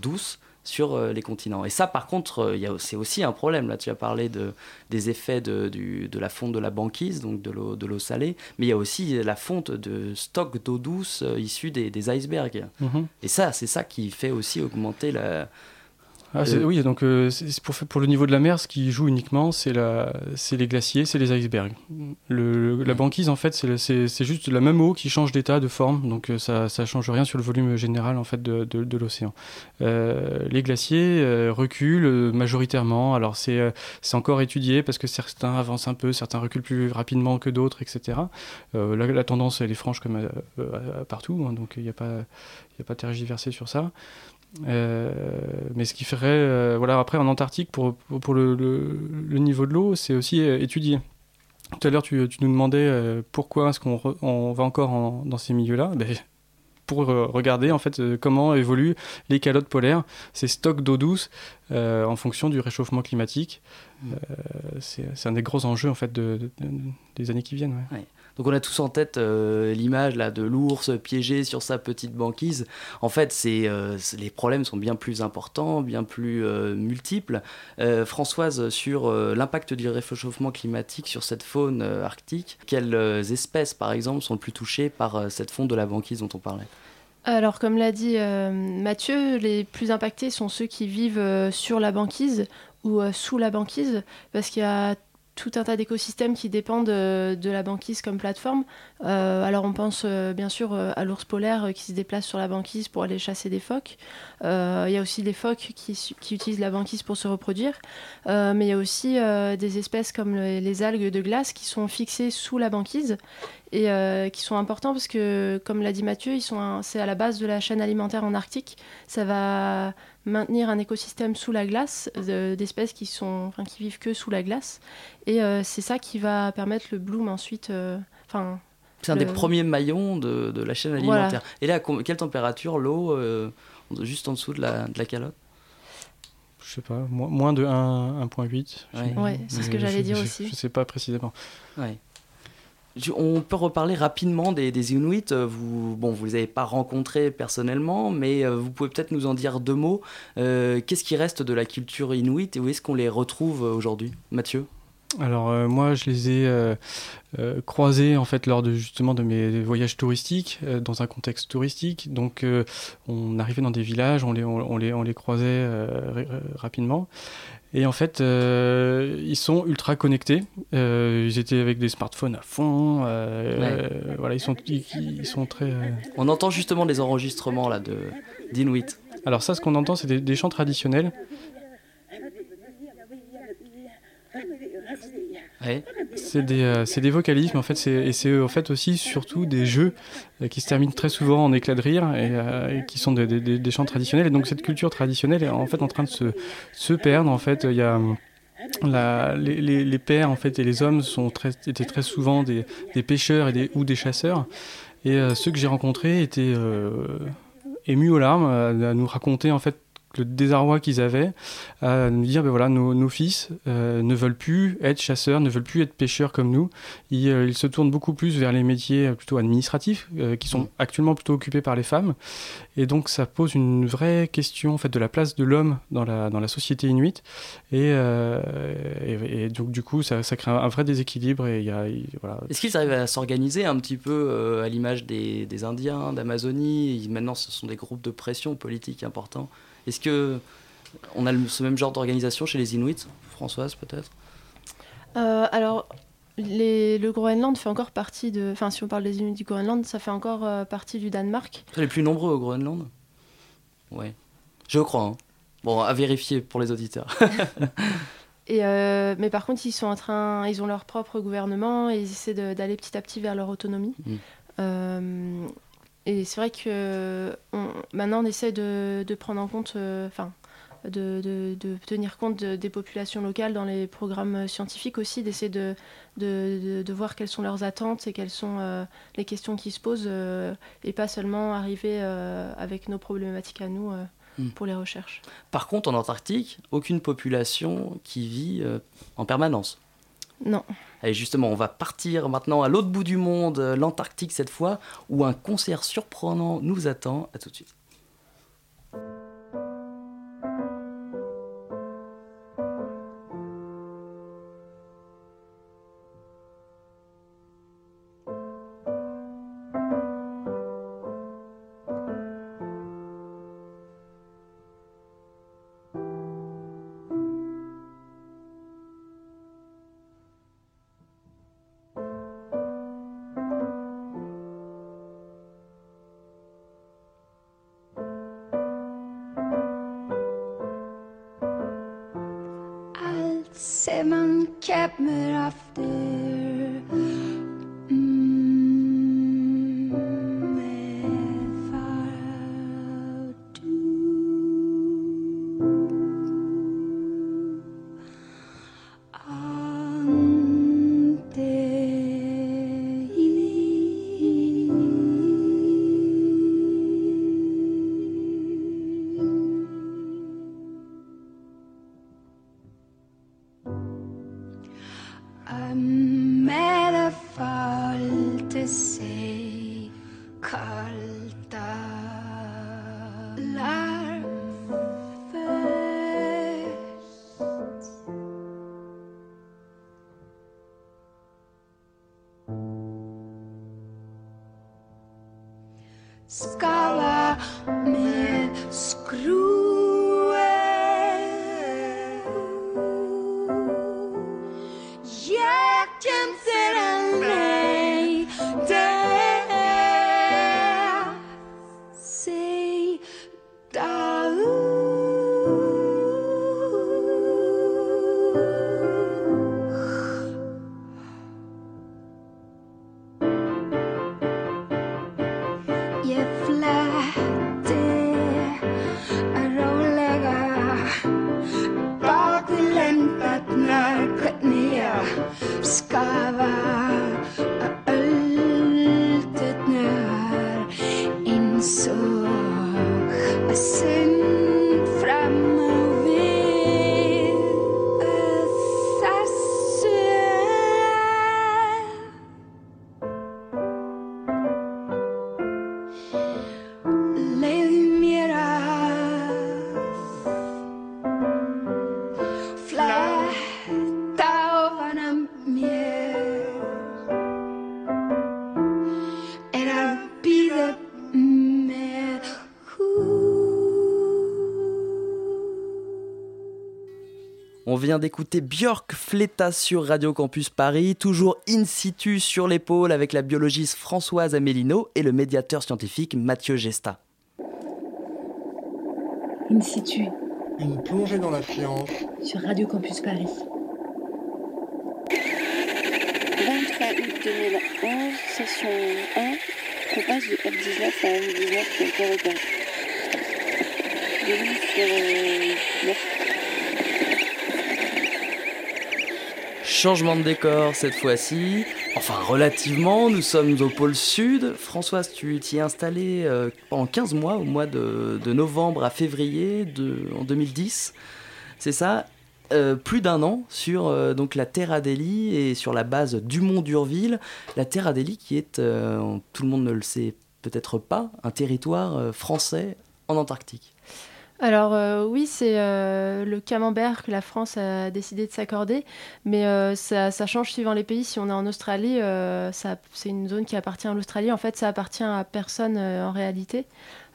douce sur les continents. Et ça, par contre, c'est aussi un problème. Là, tu as parlé de, des effets de, de la fonte de la banquise, donc de l'eau, de l'eau salée, mais il y a aussi la fonte de stocks d'eau douce issus des, icebergs. Mhm. Et ça, c'est ça qui fait aussi augmenter la, ah, oui, donc euh, pour, pour le niveau de la mer, ce qui joue uniquement, c'est les glaciers, c'est les icebergs. Le, la banquise, en fait, c'est juste la même eau qui change d'état, de forme, donc euh, ça ne change rien sur le volume général en fait, de, de, l'océan. Euh, les glaciers reculent majoritairement, alors c'est encore étudié parce que certains avancent un peu, certains reculent plus rapidement que d'autres, etc. La, la, tendance, elle est franche comme partout, hein, donc il n'y a pas n'y a pas tergiversé sur ça. Euh, mais ce qui ferait, euh, voilà, après en Antarctique, pour, pour le, le, niveau de l'eau, c'est aussi euh, étudié. Tout à l'heure, tu, tu, nous demandais pourquoi est-ce qu'on on va encore dans ces milieux-là? Ben, pour regarder en fait comment évoluent les calottes polaires, ces stocks d'eau douce en fonction du réchauffement climatique. Mmh. c'est un des gros enjeux en fait de, des années qui viennent. Ouais. Donc on a tous en tête euh, l'image là de l'ours piégé sur sa petite banquise. En fait, c'est euh, les problèmes sont bien plus importants, bien plus euh, multiples. Françoise, sur l'impact du réchauffement climatique sur cette faune arctique, quelles espèces par exemple sont les plus touchées par cette fonte de la banquise dont on parlait? Alors, comme l'a dit Mathieu, les plus impactés sont ceux qui vivent sur la banquise ou sous la banquise, parce qu'il y a tout un tas d'écosystèmes qui dépendent de, de, la banquise comme plateforme. Euh, alors on pense euh, bien sûr euh, à l'ours polaire qui se déplace sur la banquise pour aller chasser des phoques. Il y a aussi des phoques qui, utilisent la banquise pour se reproduire. mais il y a aussi des espèces comme les, algues de glace qui sont fixées sous la banquise et qui sont importants parce que, comme l'a dit Mathieu, c'est à la base de la chaîne alimentaire en Arctique. Ça va maintenir un écosystème sous la glace d'espèces qui sont enfin, qui vivent que sous la glace. Et euh, c'est ça qui va permettre le bloom ensuite euh, enfin c'est un des premiers maillons de, de la chaîne alimentaire. Et là quelle température l'eau euh, juste en dessous de la, de la calotte? Je sais pas moins de 1.8 ouais, c'est ce que j'allais dire aussi. je sais pas précisément. Ouais on peut reparler rapidement des, Inuits. Euh, vous, bon, vous les avez pas rencontrés personnellement, mais euh, vous pouvez peut-être nous en dire deux mots. Euh, qu'est-ce qui reste de la culture Inuit et où est-ce qu'on les retrouve aujourd'hui, Mathieu? Alors moi je les ai croisés en fait lors de justement de mes voyages touristiques dans un contexte touristique donc on arrivait dans des villages on les on, les on les croisait rapidement et en fait, euh, ils sont ultra connectés. Euh, ils étaient avec des smartphones à fond. Euh, voilà, ils sont, ils, sont très. On entend justement des enregistrements là de d'Inuit. Alors ça, ce qu'on entend, c'est des, chants traditionnels. C'est des, euh, vocalismes en fait, et c'est en fait aussi surtout des jeux euh, qui se terminent très souvent en éclat de rire et, euh, qui sont des, chants traditionnels. Et donc cette culture traditionnelle est en fait en train de se, perdre. En fait, les, pères et les hommes étaient très souvent des, pêcheurs ou des chasseurs. Et ceux que j'ai rencontrés étaient émus aux larmes à nous raconter en fait le désarroi qu'ils avaient à nous dire ben voilà nos, fils euh, ne veulent plus être chasseurs ne veulent plus être pêcheurs comme nous. Ils, euh, se tournent beaucoup plus vers les métiers euh, plutôt administratifs qui sont mm. actuellement plutôt occupés par les femmes. Et donc ça pose une vraie question en fait de la place de l'homme dans la, dans la société inuite. Et, et, donc du coup ça, ça, crée un vrai déséquilibre et, voilà. est-ce qu'ils arrivent à s'organiser un petit peu à l'image des, des Indiens d'Amazonie? Maintenant ce sont des groupes de pression politique importants est-ce que on a ce même genre d'organisation chez les Inuits Françoise, peut-être? Euh, Alors, le Groenland fait encore partie de. Enfin, si on parle des Inuits du Groenland, ça fait encore euh, partie du Danemark. C'est les plus nombreux au Groenland? Ouais. Je crois. Hein. Bon, à vérifier pour les auditeurs. et euh, mais par contre, ils sont en train, ils ont leur propre gouvernement et ils essaient d'aller petit à petit vers leur autonomie. Mm. Et c'est vrai que maintenant on essaie de, prendre en compte, euh, enfin, de, tenir compte des populations locales dans les programmes scientifiques aussi, d'essayer de, de, voir quelles sont leurs attentes et quelles sont euh, les questions qui se posent, euh, et pas seulement arriver avec nos problématiques à nous. Hmm. pour les recherches. Par contre, en Antarctique, aucune population qui vit en permanence. Non. Et justement, on va partir maintenant à l'autre bout du monde, euh, l'Antarctique cette fois, où un concert surprenant nous attend. À tout de suite. Simon kept me after vient d'écouter Björk Fleta sur Radio Campus Paris, toujours in situ sur l'épaule avec la biologiste Françoise Amélino et le médiateur scientifique Mathieu Gesta. In situ, Une plongée dans la science. sur Radio Campus Paris. 23 août 2011, session 1, on passe de F19 à M19 qui a été repéré. Bienvenue sur euh, 9. Changement de décor cette fois-ci, enfin relativement, nous sommes au pôle sud. Françoise, tu t'y es installée euh, pendant 15 mois, au mois de, novembre à février de, en 2010, c'est ça? Euh, plus d'un an sur euh, donc la Terre Adélie et sur la base du Mont d'Urville. La Terre Adélie qui est, euh, tout le monde ne le sait peut-être pas, un territoire français en Antarctique. Alors euh, oui, c'est euh, le camembert que la France a décidé de s'accorder, mais euh, ça, ça change suivant les pays. Si on est en Australie, c'est une zone qui appartient à l'Australie. En fait, ça appartient à personne en réalité.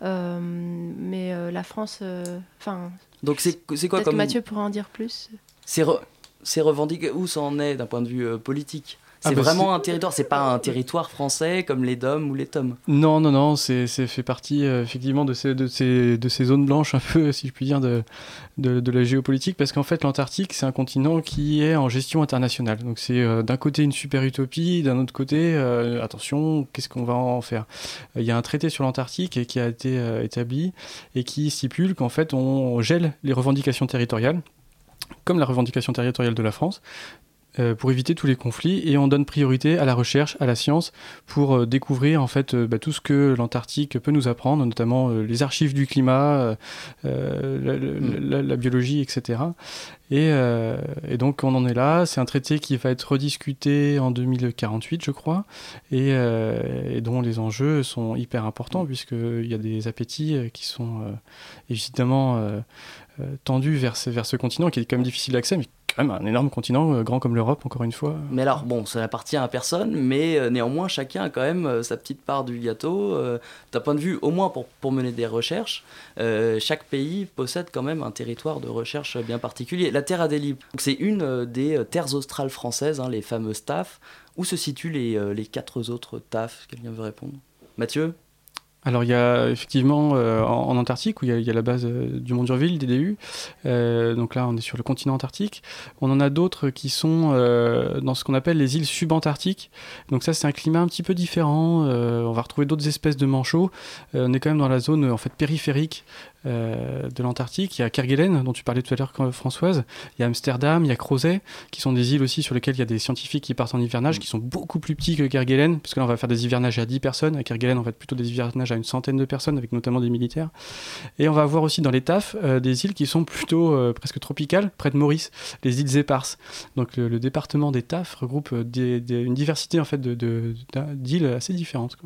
Mais la France, enfin, Donc c'est quoi comme... Mathieu pourra en dire plus. C'est re- c'est revendiqué où ça en est d'un point de vue politique? C'est Ah bah, vraiment c'est- un territoire, c'est pas un territoire français comme les DOM ou les TOM. Non, non, non, c'est c'est fait partie euh, effectivement de ces, de, ces, de ces zones blanches, un peu, si je puis dire, de, de, de la géopolitique, parce qu'en fait, l'Antarctique, c'est un continent qui est en gestion internationale. Donc, c'est euh, d'un côté une super utopie, d'un autre côté, euh, attention, qu'est-ce qu'on va en faire? Il y a un traité sur l'Antarctique qui a été établi et qui stipule qu'en fait, on gèle les revendications territoriales, comme la revendication territoriale de la France euh, pour éviter tous les conflits et on donne priorité à la recherche, à la science pour euh, découvrir en fait euh, bah, tout ce que l'Antarctique peut nous apprendre, notamment les archives du climat, euh, la, la- la- la biologie, etc. Et, et donc on en est là. C'est un traité qui va être rediscuté en 2048, je crois, et, et dont les enjeux sont hyper importants puisqu'il y a des appétits qui sont évidemment euh, tendus vers ce, continent qui est quand même difficile d'accès, mais quand même un énorme continent, euh, grand comme l'Europe, encore une fois. Mais alors, bon, ça n'appartient à personne, mais euh, néanmoins, chacun a quand même sa petite part du gâteau. D'un point de vue, au moins pour, mener des recherches, chaque pays possède quand même un territoire de recherche bien particulier. La Terre Adélie, c'est une des terres australes françaises, hein, les fameuses TAF. Où se situent les, les quatre autres TAF? Quelqu'un veut répondre? Mathieu? Alors il y a effectivement euh, en, Antarctique où il y a, la base euh, du Mont d'Urville, DDU. Euh, donc là on est sur le continent antarctique. On en a d'autres qui sont dans ce qu'on appelle les îles subantarctiques. Donc ça c'est un climat un petit peu différent. On va retrouver d'autres espèces de manchots. On est quand même dans la zone en fait périphérique euh, de l'Antarctique. Il y a Kerguelen dont tu parlais tout à l'heure Françoise. Il y a Amsterdam, il y a Crozet qui sont des îles aussi sur lesquelles il y a des scientifiques qui partent en hivernage qui sont beaucoup plus petits que Kerguelen parce que là on va faire des hivernages à 10 personnes. À Kerguelen on va être plutôt des hivernages à une centaine de personnes avec notamment des militaires. Et on va avoir aussi dans les TAF euh, des îles qui sont plutôt euh, presque tropicales près de Maurice, les îles éparses. Donc le, département des TAF regroupe des- une diversité en fait de- de- d'îles assez différentes.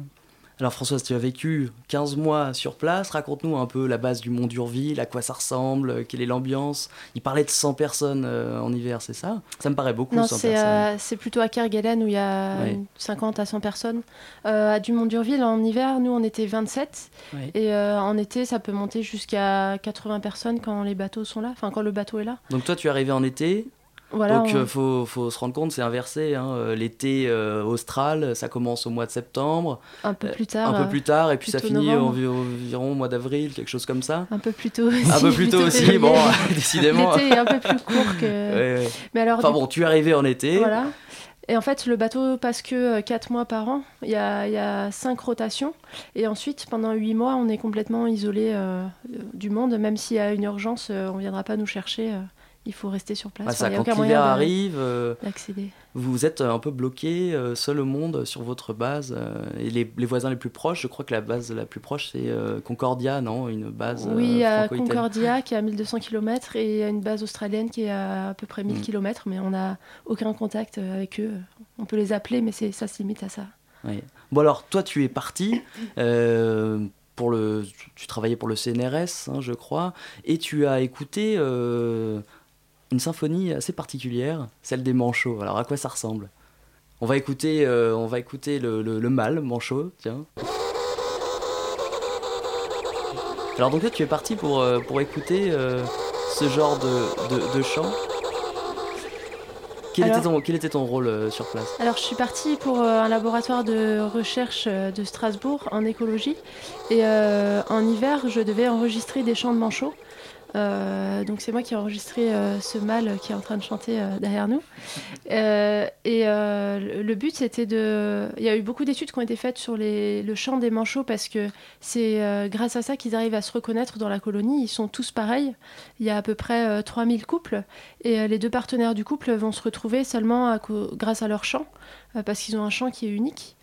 Alors Françoise, tu as vécu 15 mois sur place, raconte-nous un peu la base du Mont d'Urville, à quoi ça ressemble, euh, quelle est l'ambiance. Il parlait de 100 personnes euh, en hiver, c'est ça? Ça me paraît beaucoup, Non, 100 c'est personnes. euh, c'est plutôt à Kerguelen où il y a Ouais. une 50 à 100 personnes. Euh, à Dumont d'Urville, en hiver, nous, on était 27. Ouais. Et en été, ça peut monter jusqu'à 80 personnes quand les bateaux sont là, enfin quand le bateau est là. Donc toi, tu es arrivé en été Voilà, Donc on- euh, faut, faut se rendre compte, c'est inversé. hein. Euh, L'été euh, austral, ça commence au mois de septembre. Un peu plus tard, Un peu plus tard, et puis ça finit environ au mois d'avril, quelque chose comme ça. Un peu plus tôt aussi. Un peu plus tôt aussi, février. bon, décidément. L'été est un peu plus court que. Ouais, ouais. Mais alors, enfin du- bon, tu es arrivé en été. Voilà. Et en fait, le bateau passe que 4 mois par an. Il y a, il y a 5 rotations. Et ensuite, pendant 8 mois, on est complètement isolé euh, du monde. Même s'il y a une urgence, on ne viendra pas nous chercher. Il faut rester sur place. Ah, ça, Enfin, a quand l'hiver arrive, euh, vous êtes un peu bloqué, euh, seul au monde, sur votre base. euh, et les, les voisins les plus proches, je crois que la base la plus proche, c'est Concordia, non? Une base Oui, à. Concordia qui est à 1200 km et il y a une base australienne qui est à à peu près Mm. 1000 km, mais on n'a aucun contact avec eux. On peut les appeler, mais ça se limite à ça. Oui. Bon alors, toi, tu es parti. pour le, tu- travaillais pour le CNRS, hein, je crois, et tu as écouté une symphonie assez particulière, celle des Manchots. Alors, à quoi ça ressemble? On va écouter, euh, on va écouter le, le, le mâle Manchot, tiens. Alors donc là, tu es parti pour, euh, pour écouter euh, ce genre de, de, de chant. Quel, Alors- était ton, quel était ton rôle euh, sur place? Alors, je suis partie pour euh, un laboratoire de recherche euh, de Strasbourg en écologie. Et en hiver, je devais enregistrer des chants de manchots. Euh, donc, c'est moi qui ai enregistré euh, ce mâle qui est en train de chanter euh, derrière nous. Et le- but, c'était de. Il y a eu beaucoup d'études qui ont été faites sur le chant des manchots parce que c'est grâce à ça qu'ils arrivent à se reconnaître dans la colonie. Ils sont tous pareils. Il y a à peu près euh, 3000 couples. Et les deux partenaires du couple vont se retrouver seulement grâce à leur chant, parce qu'ils ont un chant qui est unique.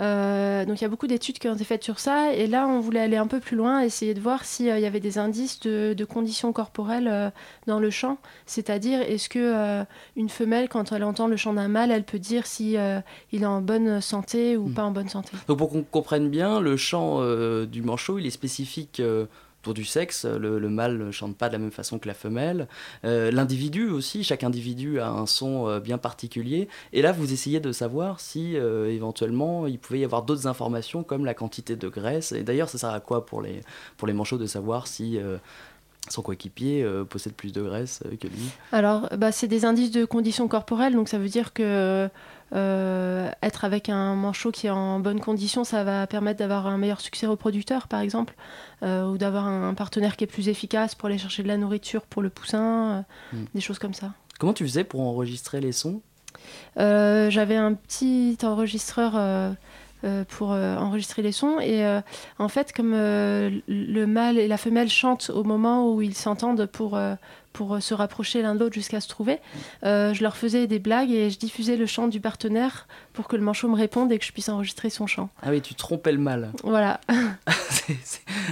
Euh, donc il y a beaucoup d'études qui ont été faites sur ça, et là on voulait aller un peu plus loin, essayer de voir s'il y avait des indices de, de conditions corporelles euh, dans le chant, c'est-à-dire est-ce que euh, une femelle quand elle entend le chant d'un mâle, elle peut dire si euh, il est en bonne santé ou pas en bonne santé? Donc pour qu'on comprenne bien, le chant euh, du manchot, il est spécifique euh, autour du sexe. Le, le mâle ne chante pas de la même façon que la femelle. Euh, L'individu aussi, chaque individu a un son euh, bien particulier. Et là, vous essayez de savoir si euh, éventuellement il pouvait y avoir d'autres informations comme la quantité de graisse. Et d'ailleurs, ça sert à quoi pour les, pour les manchots de savoir si... son coéquipier possède plus de graisse que lui? Alors, bah, c'est des indices de conditions corporelles, donc ça veut dire que euh, être avec un manchot qui est en bonne condition, ça va permettre d'avoir un meilleur succès reproducteur, par exemple, euh, ou d'avoir un partenaire qui est plus efficace pour aller chercher de la nourriture pour le poussin, euh, Mm. des choses comme ça. Comment tu faisais pour enregistrer les sons? J'avais un petit enregistreur euh, pour euh, enregistrer les sons. Et euh, en fait, comme le mâle et la femelle chantent au moment où ils s'entendent pour, pour se rapprocher l'un de l'autre jusqu'à se trouver, euh, je leur faisais des blagues et je diffusais le chant du partenaire pour que le manchot me réponde et que je puisse enregistrer son chant. Ah oui, tu trompais le mâle. Voilà.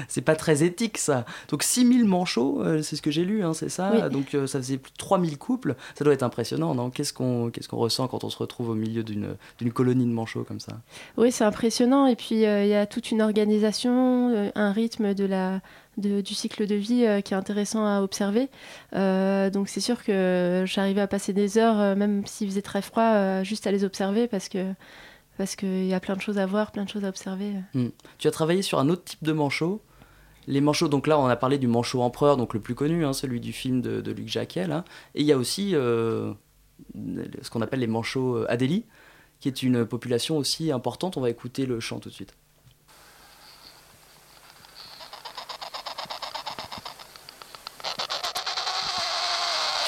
C'est- pas très éthique ça. Donc 6000 manchots, euh, c'est ce que j'ai lu, hein, c'est ça Oui. Donc euh, ça faisait plus de 3000 couples. Ça doit être impressionnant, non? Qu'est-ce qu'on ressent quand on se retrouve au milieu d'une colonie de manchots comme ça? Oui, c'est impressionnant. Et puis, euh, il y a toute une organisation, euh, un rythme de la, du cycle de vie euh, qui est intéressant à observer. Euh, donc, c'est sûr que j'arrivais à passer des heures, euh, même s'il faisait très froid, juste à les observer parce que parce qu'il y a plein de choses à voir, plein de choses à observer. Hmm. Tu as travaillé sur un autre type de manchot les manchots, donc là on a parlé du manchot empereur, donc le plus connu, hein, celui du film de, Luc Jacquet. là. Et il y a aussi ce qu'on appelle les manchots Adélie, qui est une population aussi importante. On va écouter le chant tout de suite.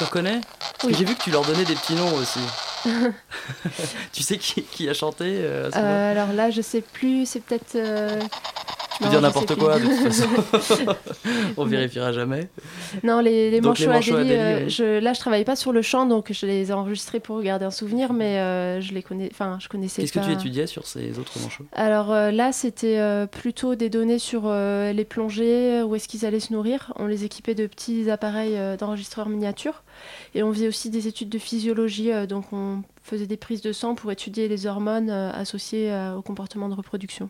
Tu reconnais j'ai vu que tu leur donnais des petits noms aussi. tu sais qui, qui a chanté euh, à ce moment-là? Euh, alors là, je sais plus, c'est peut-être. Peux non, dire n'importe quoi, de toute façon. On vérifiera jamais. Non, les, les Donc, les manchots manchots Adélie, Adélie, euh, oui. je, là je travaillais pas sur le chant, donc je les ai enregistrés pour garder un souvenir, mais euh, je les connais, enfin je connaissais Qu'est-ce que tu étudiais sur ces autres manchots? Alors euh, là, c'était euh, plutôt des données sur euh, les plongées, où est-ce qu'ils allaient se nourrir. On les équipait de petits appareils euh, d'enregistreurs miniatures. Et on faisait aussi des études de physiologie, euh, donc on faisait des prises de sang pour étudier les hormones euh, associées euh, au comportement de reproduction.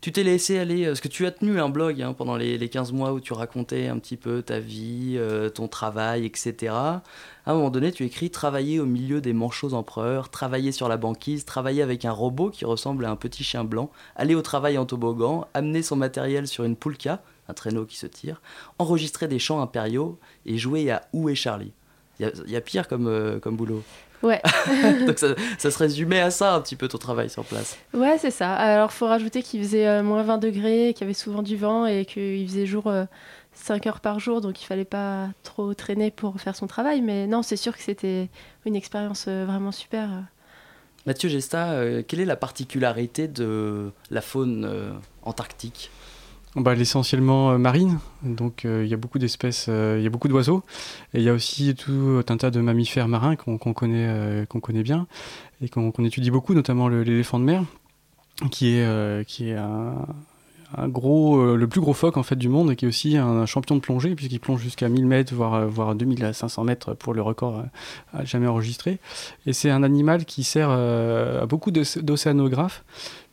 Tu t'es laissé aller, euh, parce que tu as tenu un blog hein, pendant les, les 15 mois où tu racontais un petit peu ta vie, euh, ton travail, etc. À un moment donné, tu écris Travailler au milieu des manchots empereurs, travailler sur la banquise, travailler avec un robot qui ressemble à un petit chien blanc, aller au travail en toboggan, amener son matériel sur une poulka, un traîneau qui se tire, enregistrer des chants impériaux et jouer à Où est Charlie? Il y a, pire comme, euh, comme boulot. Ouais. Donc ça, ça se résumait à ça un petit peu ton travail sur place. Ouais, c'est ça. Alors, faut rajouter qu'il faisait euh, moins 20 degrés, qu'il y avait souvent du vent et qu'il faisait jour 5 heures par jour, donc il fallait pas trop traîner pour faire son travail. Mais non, c'est sûr que c'était une expérience euh, vraiment super. Mathieu Gesta, euh, quelle est la particularité de la faune euh, antarctique? Bah, essentiellement euh, marine, donc euh, il y a beaucoup d'espèces, euh, il y a beaucoup d'oiseaux, et il y a aussi tout un tas de mammifères marins qu'on connaît, qu'on connaît bien et qu'on étudie beaucoup, notamment l'éléphant de mer, qui est, qui est un, gros, le plus gros phoque en fait du monde et qui est aussi un, champion de plongée puisqu'il plonge jusqu'à 1000 mètres voire, voire 2500 mètres pour le record jamais enregistré. Et c'est un animal qui sert à beaucoup d'oc- d'océanographes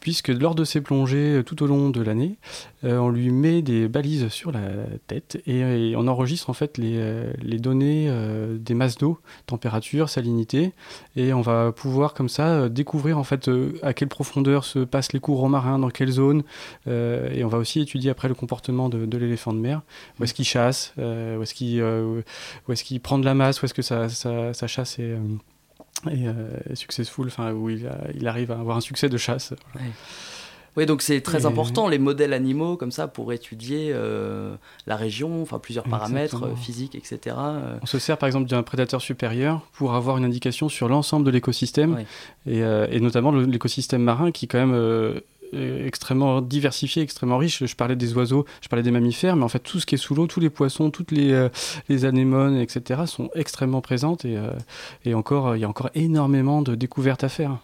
puisque lors de ses plongées euh, tout au long de l'année, euh, on lui met des balises sur la tête et, on enregistre en fait les, euh, données des masses d'eau, température, salinité, et on va pouvoir comme ça découvrir en fait à quelle profondeur se passent les courants marins, dans quelle zone, et on va aussi étudier après le comportement de, l'éléphant de mer, où est-ce qu'il chasse, où est-ce qu'il prend de la masse, où est-ce que sa chasse est, euh, euh, successful, enfin où il, a- il arrive à avoir un succès de chasse. voilà. Oui, donc c'est très Et- important, les modèles animaux, comme ça, pour étudier euh, la région, enfin plusieurs paramètres Exactement. euh, physiques, etc. On se sert par exemple d'un prédateur supérieur pour avoir une indication sur l'ensemble de l'écosystème, et, euh, et notamment l'écosystème marin qui quand même euh, extrêmement diversifié, extrêmement riche. Je parlais des oiseaux, je parlais des mammifères, mais en fait tout ce qui est sous l'eau, tous les poissons, toutes les, euh, anémones, etc. sont extrêmement présentes et, euh, et encore, euh, il y a encore énormément de découvertes à faire.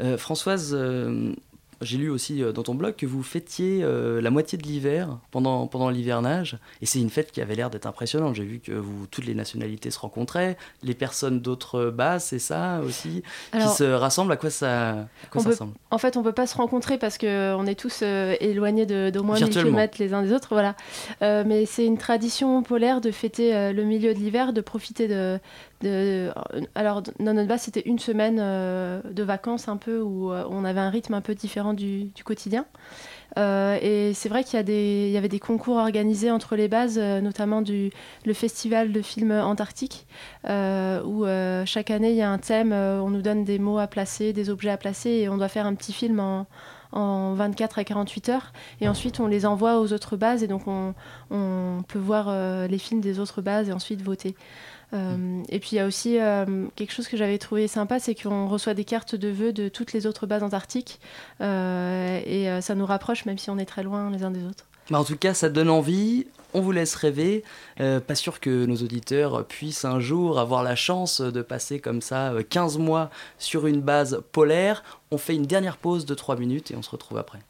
Euh, Françoise, euh, j'ai lu aussi euh, dans ton blog que vous fêtiez euh, la moitié de l'hiver pendant, pendant l'hivernage, et c'est une fête qui avait l'air d'être impressionnante. J'ai vu que vous, toutes les nationalités se rencontraient, les personnes d'autres bases, c'est ça aussi, Alors- qui se rassemblent. À quoi ça, à quoi On ça peut- ressemble en fait, on peut pas se rencontrer parce qu'on est tous euh, éloignés d'au moins 1000 Virtuellement. km les uns des autres. Voilà. Euh, mais c'est une tradition polaire de fêter le milieu de l'hiver, de profiter de. Alors, dans notre base, c'était une semaine euh, de vacances un peu où euh, on avait un rythme un peu différent du, quotidien. Euh, et c'est vrai qu'il y, avait des concours organisés entre les bases, notamment du, le festival de films antarctiques, euh, où chaque année il y a un thème, on nous donne des mots à placer, des objets à placer, et on doit faire un petit film en, en 24 à 48 heures. Et ensuite on les envoie aux autres bases, et donc on, peut voir les films des autres bases et ensuite voter. Euh, Et puis il y a aussi euh, quelque chose que j'avais trouvé sympa, c'est qu'on reçoit des cartes de vœux de toutes les autres bases antarctiques, euh, et ça nous rapproche même si on est très loin les uns des autres. Bah, en tout cas, ça donne envie. On vous laisse rêver. Pas sûr que nos auditeurs puissent un jour avoir la chance de passer comme ça euh, 15 mois sur une base polaire. On fait une dernière pause de 3 minutes et on se retrouve après.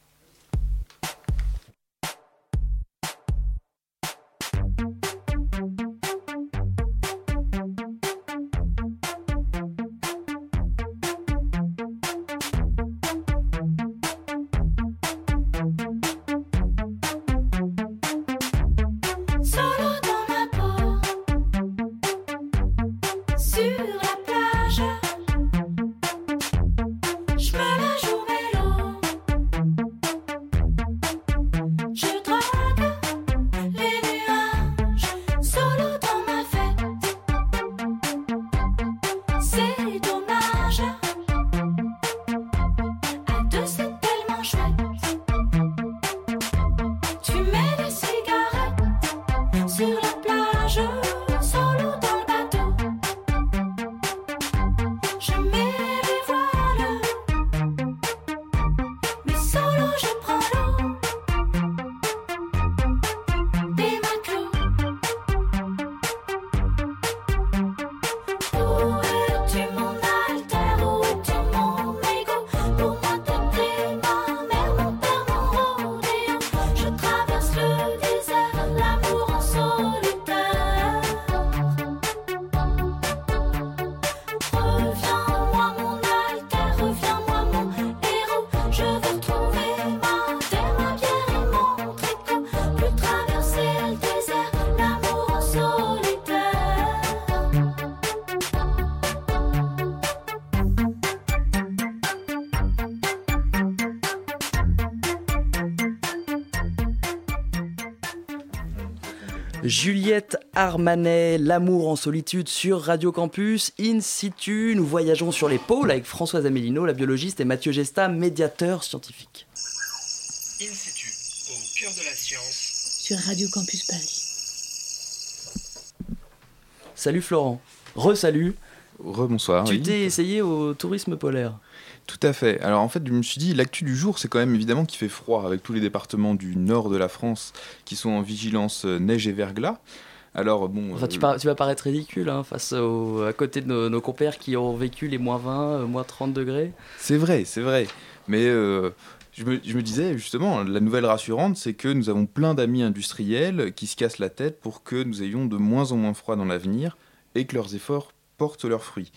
Juliette Armanet, L'amour en solitude sur Radio Campus, in situ. Nous voyageons sur les pôles avec Françoise Amélino, la biologiste, et Mathieu Gesta, médiateur scientifique. In situ, au cœur de la science. Sur Radio Campus Paris. Salut Florent. Re-salut. Rebonsoir. Tu oui. t'es essayé au tourisme polaire. Tout à fait. Alors en fait, je me suis dit, l'actu du jour, c'est quand même évidemment qu'il fait froid avec tous les départements du nord de la France qui sont en vigilance euh, neige et verglas. Alors bon. Enfin, tu, euh, par- tu vas paraître ridicule hein, face au, à côté de nos, nos compères qui ont vécu les moins 20, euh, moins 30 degrés. C'est vrai, c'est vrai. Mais euh, je, me, je me disais justement, la nouvelle rassurante, c'est que nous avons plein d'amis industriels qui se cassent la tête pour que nous ayons de moins en moins froid dans l'avenir et que leurs efforts portent leurs fruits.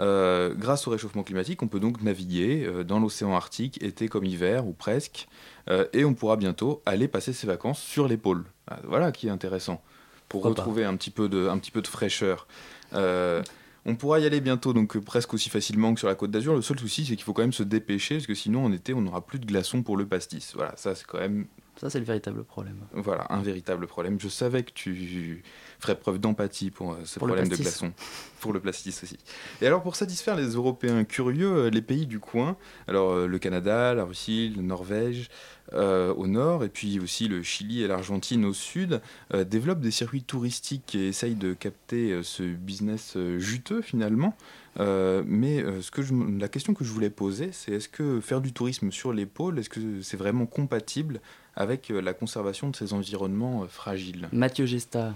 Euh, grâce au réchauffement climatique, on peut donc naviguer euh, dans l'océan Arctique, été comme hiver, ou presque, euh, et on pourra bientôt aller passer ses vacances sur les pôles. Ah, Voilà qui est intéressant, pour Pourquoi retrouver un petit, peu de, un petit peu de fraîcheur. Euh, on pourra y aller bientôt, donc presque aussi facilement que sur la côte d'Azur. Le seul souci, c'est qu'il faut quand même se dépêcher, parce que sinon, en été, on n'aura plus de glaçons pour le pastis. Voilà, ça, c'est quand même Ça, c'est le véritable problème. voilà, un véritable problème. Je savais que tu ferais preuve d'empathie pour euh, ce Pour problème de glaçons. Pour le pastis aussi. Et alors, pour satisfaire les Européens curieux, euh, les pays du coin, alors euh, le Canada, la Russie, la Norvège euh, au nord, et puis aussi le Chili et l'Argentine au sud, développent des circuits touristiques et essayent de capter ce business juteux finalement. Euh, mais euh, ce que je, m- la question que je voulais poser, c'est est-ce que faire du tourisme sur pôles, est-ce que c'est vraiment compatible avec euh, la conservation de ces environnements euh, fragiles Mathieu Gesta,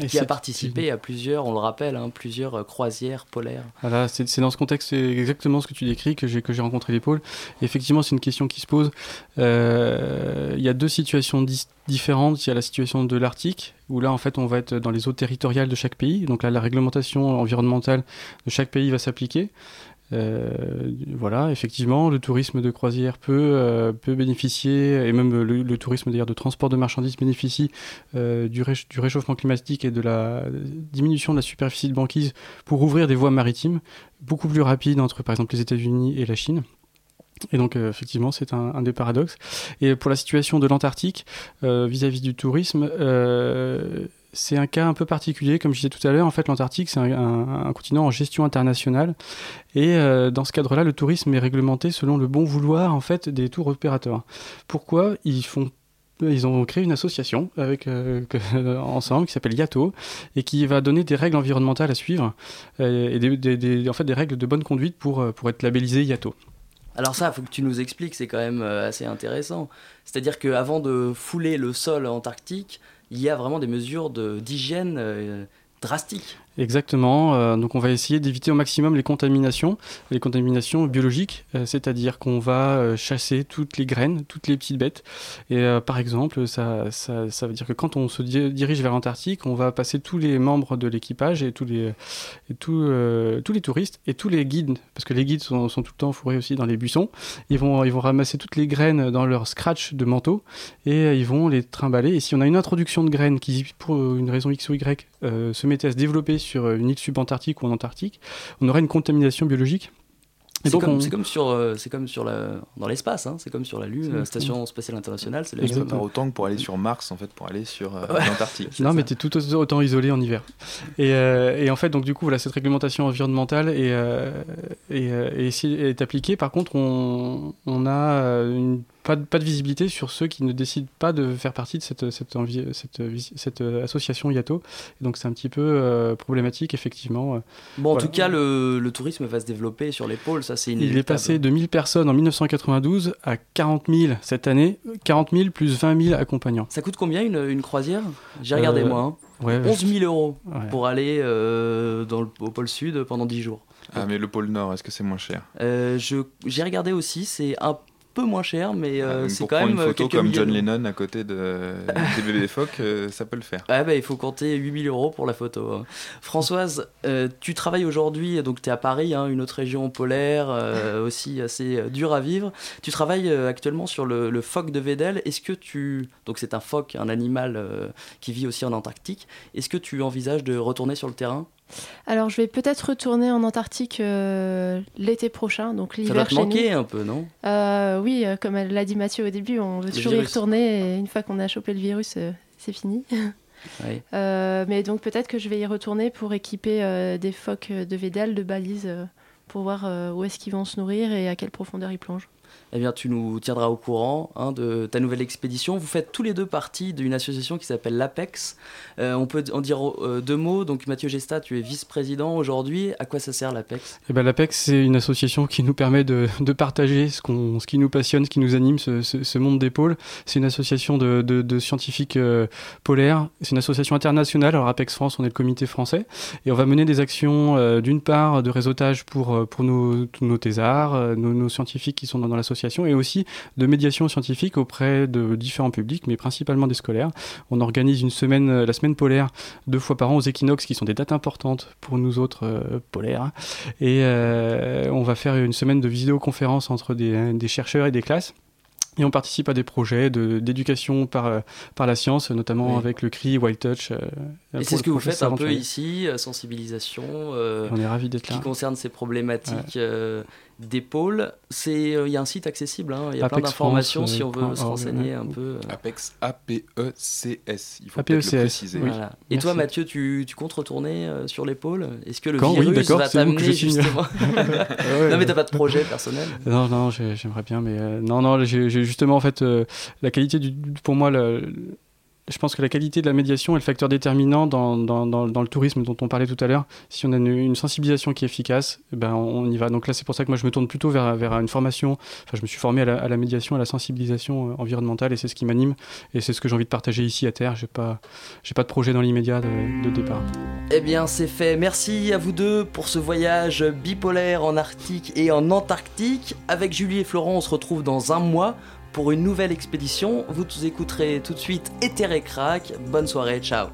Et qui a participé à plusieurs, on le rappelle, hein, plusieurs euh, croisières polaires. Voilà, c'est c'est dans ce contexte, c'est exactement ce que tu décris que j'ai que j'ai rencontré les pôles. Et effectivement, c'est une question qui se pose. Euh, Il y a deux situations différentes. Il y a la situation de l'Arctique, où là, en fait, on va être dans les eaux territoriales de chaque pays. Donc là, la réglementation environnementale de chaque pays va s'appliquer. Euh, voilà, effectivement, le tourisme de croisière peut, euh, bénéficier, et même le, tourisme d'ailleurs de transport de marchandises bénéficie euh, du, réch- du réchauffement climatique et de la diminution de la superficie de banquise pour ouvrir des voies maritimes beaucoup plus rapides entre par exemple les États-Unis et la Chine. Et donc effectivement c'est un, des paradoxes. Et pour la situation de l'Antarctique vis-à-vis du tourisme, c'est un cas un peu particulier, comme je disais tout à l'heure. En fait, l'Antarctique, c'est un, continent en gestion internationale. Et euh, dans ce cadre-là, le tourisme est réglementé selon le bon vouloir en fait, des tours opérateurs. Pourquoi ils font ils ont créé une association avec, euh, ensemble qui s'appelle Yato et qui va donner des règles environnementales à suivre euh, et des, en fait, des règles de bonne conduite pour, pour être labellisé Yato. Alors ça, faut que tu nous expliques, c'est quand même assez intéressant. C'est-à-dire qu'avant de fouler le sol antarctique, il y a vraiment des mesures d'hygiène euh, drastiques. Exactement. euh, donc on va essayer d'éviter au maximum les contaminations, les contaminations biologiques, euh, c'est-à-dire qu'on va euh, chasser toutes les graines, toutes les petites bêtes. Et par exemple, ça, ça, ça veut dire que quand on se di- dirige vers l'Antarctique, on va passer tous les membres de l'équipage et tous les, et tout, tous les touristes et tous les guides, parce que les guides sont, tout le temps fourrés aussi dans les buissons. Ils vont, ils vont ramasser toutes les graines dans leur scratch de manteau et ils vont les trimballer. Et si on a une introduction de graines qui, pour une raison X ou Y, se mettait à se développer sur euh, une île subantarctique ou en Antarctique, on aurait une contamination biologique. C'est comme, on- c'est comme sur, euh, c'est comme sur la, dans l'espace, hein, c'est comme sur la Lune, la station spatiale internationale, c'est la C'est même. pas autant que pour aller sur Mars, en fait, pour aller sur euh, Ouais. l'Antarctique. Non, mais tu es tout au- autant isolé en hiver. Et, euh, et en fait, donc du coup, voilà, cette réglementation environnementale est, euh, est, est, appliquée. Par contre, on, on a une- pas, de, pas de visibilité sur ceux qui ne décident pas de faire partie de cette, cette, envi- cette, vis- cette, euh, association IATO. Et donc, c'est un petit peu euh, problématique, effectivement. euh. Bon, en Voilà. tout cas, le, le tourisme va se développer sur les pôles, ça c'est Il est passé de 1000 personnes en 1992 à 40 000 cette année. 40 000 plus 20 000 accompagnants. Ça coûte combien une, une croisière? J'ai regardé Euh, moi. hein. ouais, 11 000 euros Ouais. pour aller euh, dans le, au pôle sud pendant 10 jours. Ah, mais le pôle Nord, est-ce que c'est moins cher? Euh, je- J'ai regardé aussi, c'est un peu moins cher, mais euh, Ah, c'est Pour quand prendre même une photo comme John. Lennon à côté de, des bébés phoques, euh, ça peut le faire. Ouais, bah, il faut compter 8000 euros pour la photo. hein. Françoise, euh, tu travailles aujourd'hui, donc tu es à Paris, hein, une autre région polaire euh, aussi assez euh, dure à vivre. Tu travailles euh, actuellement sur le, le phoque de Vedel. Est-ce que tu. Donc c'est un phoque, un animal euh, qui vit aussi en Antarctique. Est-ce que tu envisages de retourner sur le terrain? Alors, je vais peut-être retourner en Antarctique euh, l'été prochain, donc Ça l'hiver va te manquer un peu, non? Euh, Oui, euh, comme l'a dit Mathieu au début, on veut toujours y retourner et une fois qu'on a chopé le virus, c'est fini. Oui. Mais donc peut-être que je vais y retourner pour équiper des phoques de Védal de balises pour voir où est-ce qu'ils vont se nourrir et à quelle profondeur ils plongent. Eh bien, tu nous tiendras au courant hein, de ta nouvelle expédition. Vous faites tous les deux partie d'une association qui s'appelle l'APEX. Euh, on peut en dire euh, deux mots. Donc, Mathieu Gesta, tu es vice-président aujourd'hui. À quoi ça sert l'APEX? Eh ben, L'APEX, c'est une association qui nous permet de, partager ce, qu'on, ce qui nous passionne, ce qui nous anime, ce, monde des pôles. C'est une association de, scientifiques euh, polaires. C'est une association internationale. Alors, APEX France, on est le comité français. Et on va mener des actions, d'une part, de réseautage pour, pour nos, nos thésards, nos, nos scientifiques qui sont dans, dans l'association, et aussi de médiation scientifique auprès de différents publics, mais principalement des scolaires. On organise une semaine, euh, la semaine polaire, deux fois par an aux équinoxes, qui sont des dates importantes pour nous autres euh, polaires. Et euh, on va faire une semaine de vidéoconférence entre des, des chercheurs et des classes. Et on participe à des projets de- d'éducation par, par la science, notamment Oui. avec le CRI, Wild Touch. euh, Et pour c'est ce que vous faites un peu ici, euh, sensibilisation. euh, On est ravis d'être là. Qui concerne ces problématiques euh. C'est, euh, Il y a un site accessible, hein, il y a plein Apex d'informations France, si euh, on veut se renseigner ouais. un peu. euh. Apex, A-P-E-C-S. Il faut peut-être le préciser. oui. Voilà. Et Merci. toi, Mathieu, tu, tu comptes retourner euh, sur pôles Est-ce que le Quand Oui, virus d'accord, va t'amener justement? Ouais. Non, mais t'as pas de projet personnel? Non, non, j'ai- j'aimerais bien, mais euh, non, non, j'ai j'ai justement en fait euh, la qualité du, pour moi, le- je pense que la qualité de la médiation est le facteur déterminant dans, le tourisme dont on parlait tout à l'heure. Si on a une, sensibilisation qui est efficace, eh ben on, y va. Donc là, c'est pour ça que moi je me tourne plutôt vers, une formation. Enfin, je me suis formé à la, médiation, à la sensibilisation euh, environnementale, et c'est ce qui m'anime, et c'est ce que j'ai envie de partager ici à terre. J'ai pas, pas de projet dans l'immédiat de, de départ. Eh bien, c'est fait. Merci à vous deux pour ce voyage bipolaire en Arctique et en Antarctique. Avec Julie et Florent, on se retrouve dans un mois pour une nouvelle expédition. Vous écouterez tout de suite Éther et Crack. Bonne soirée, ciao.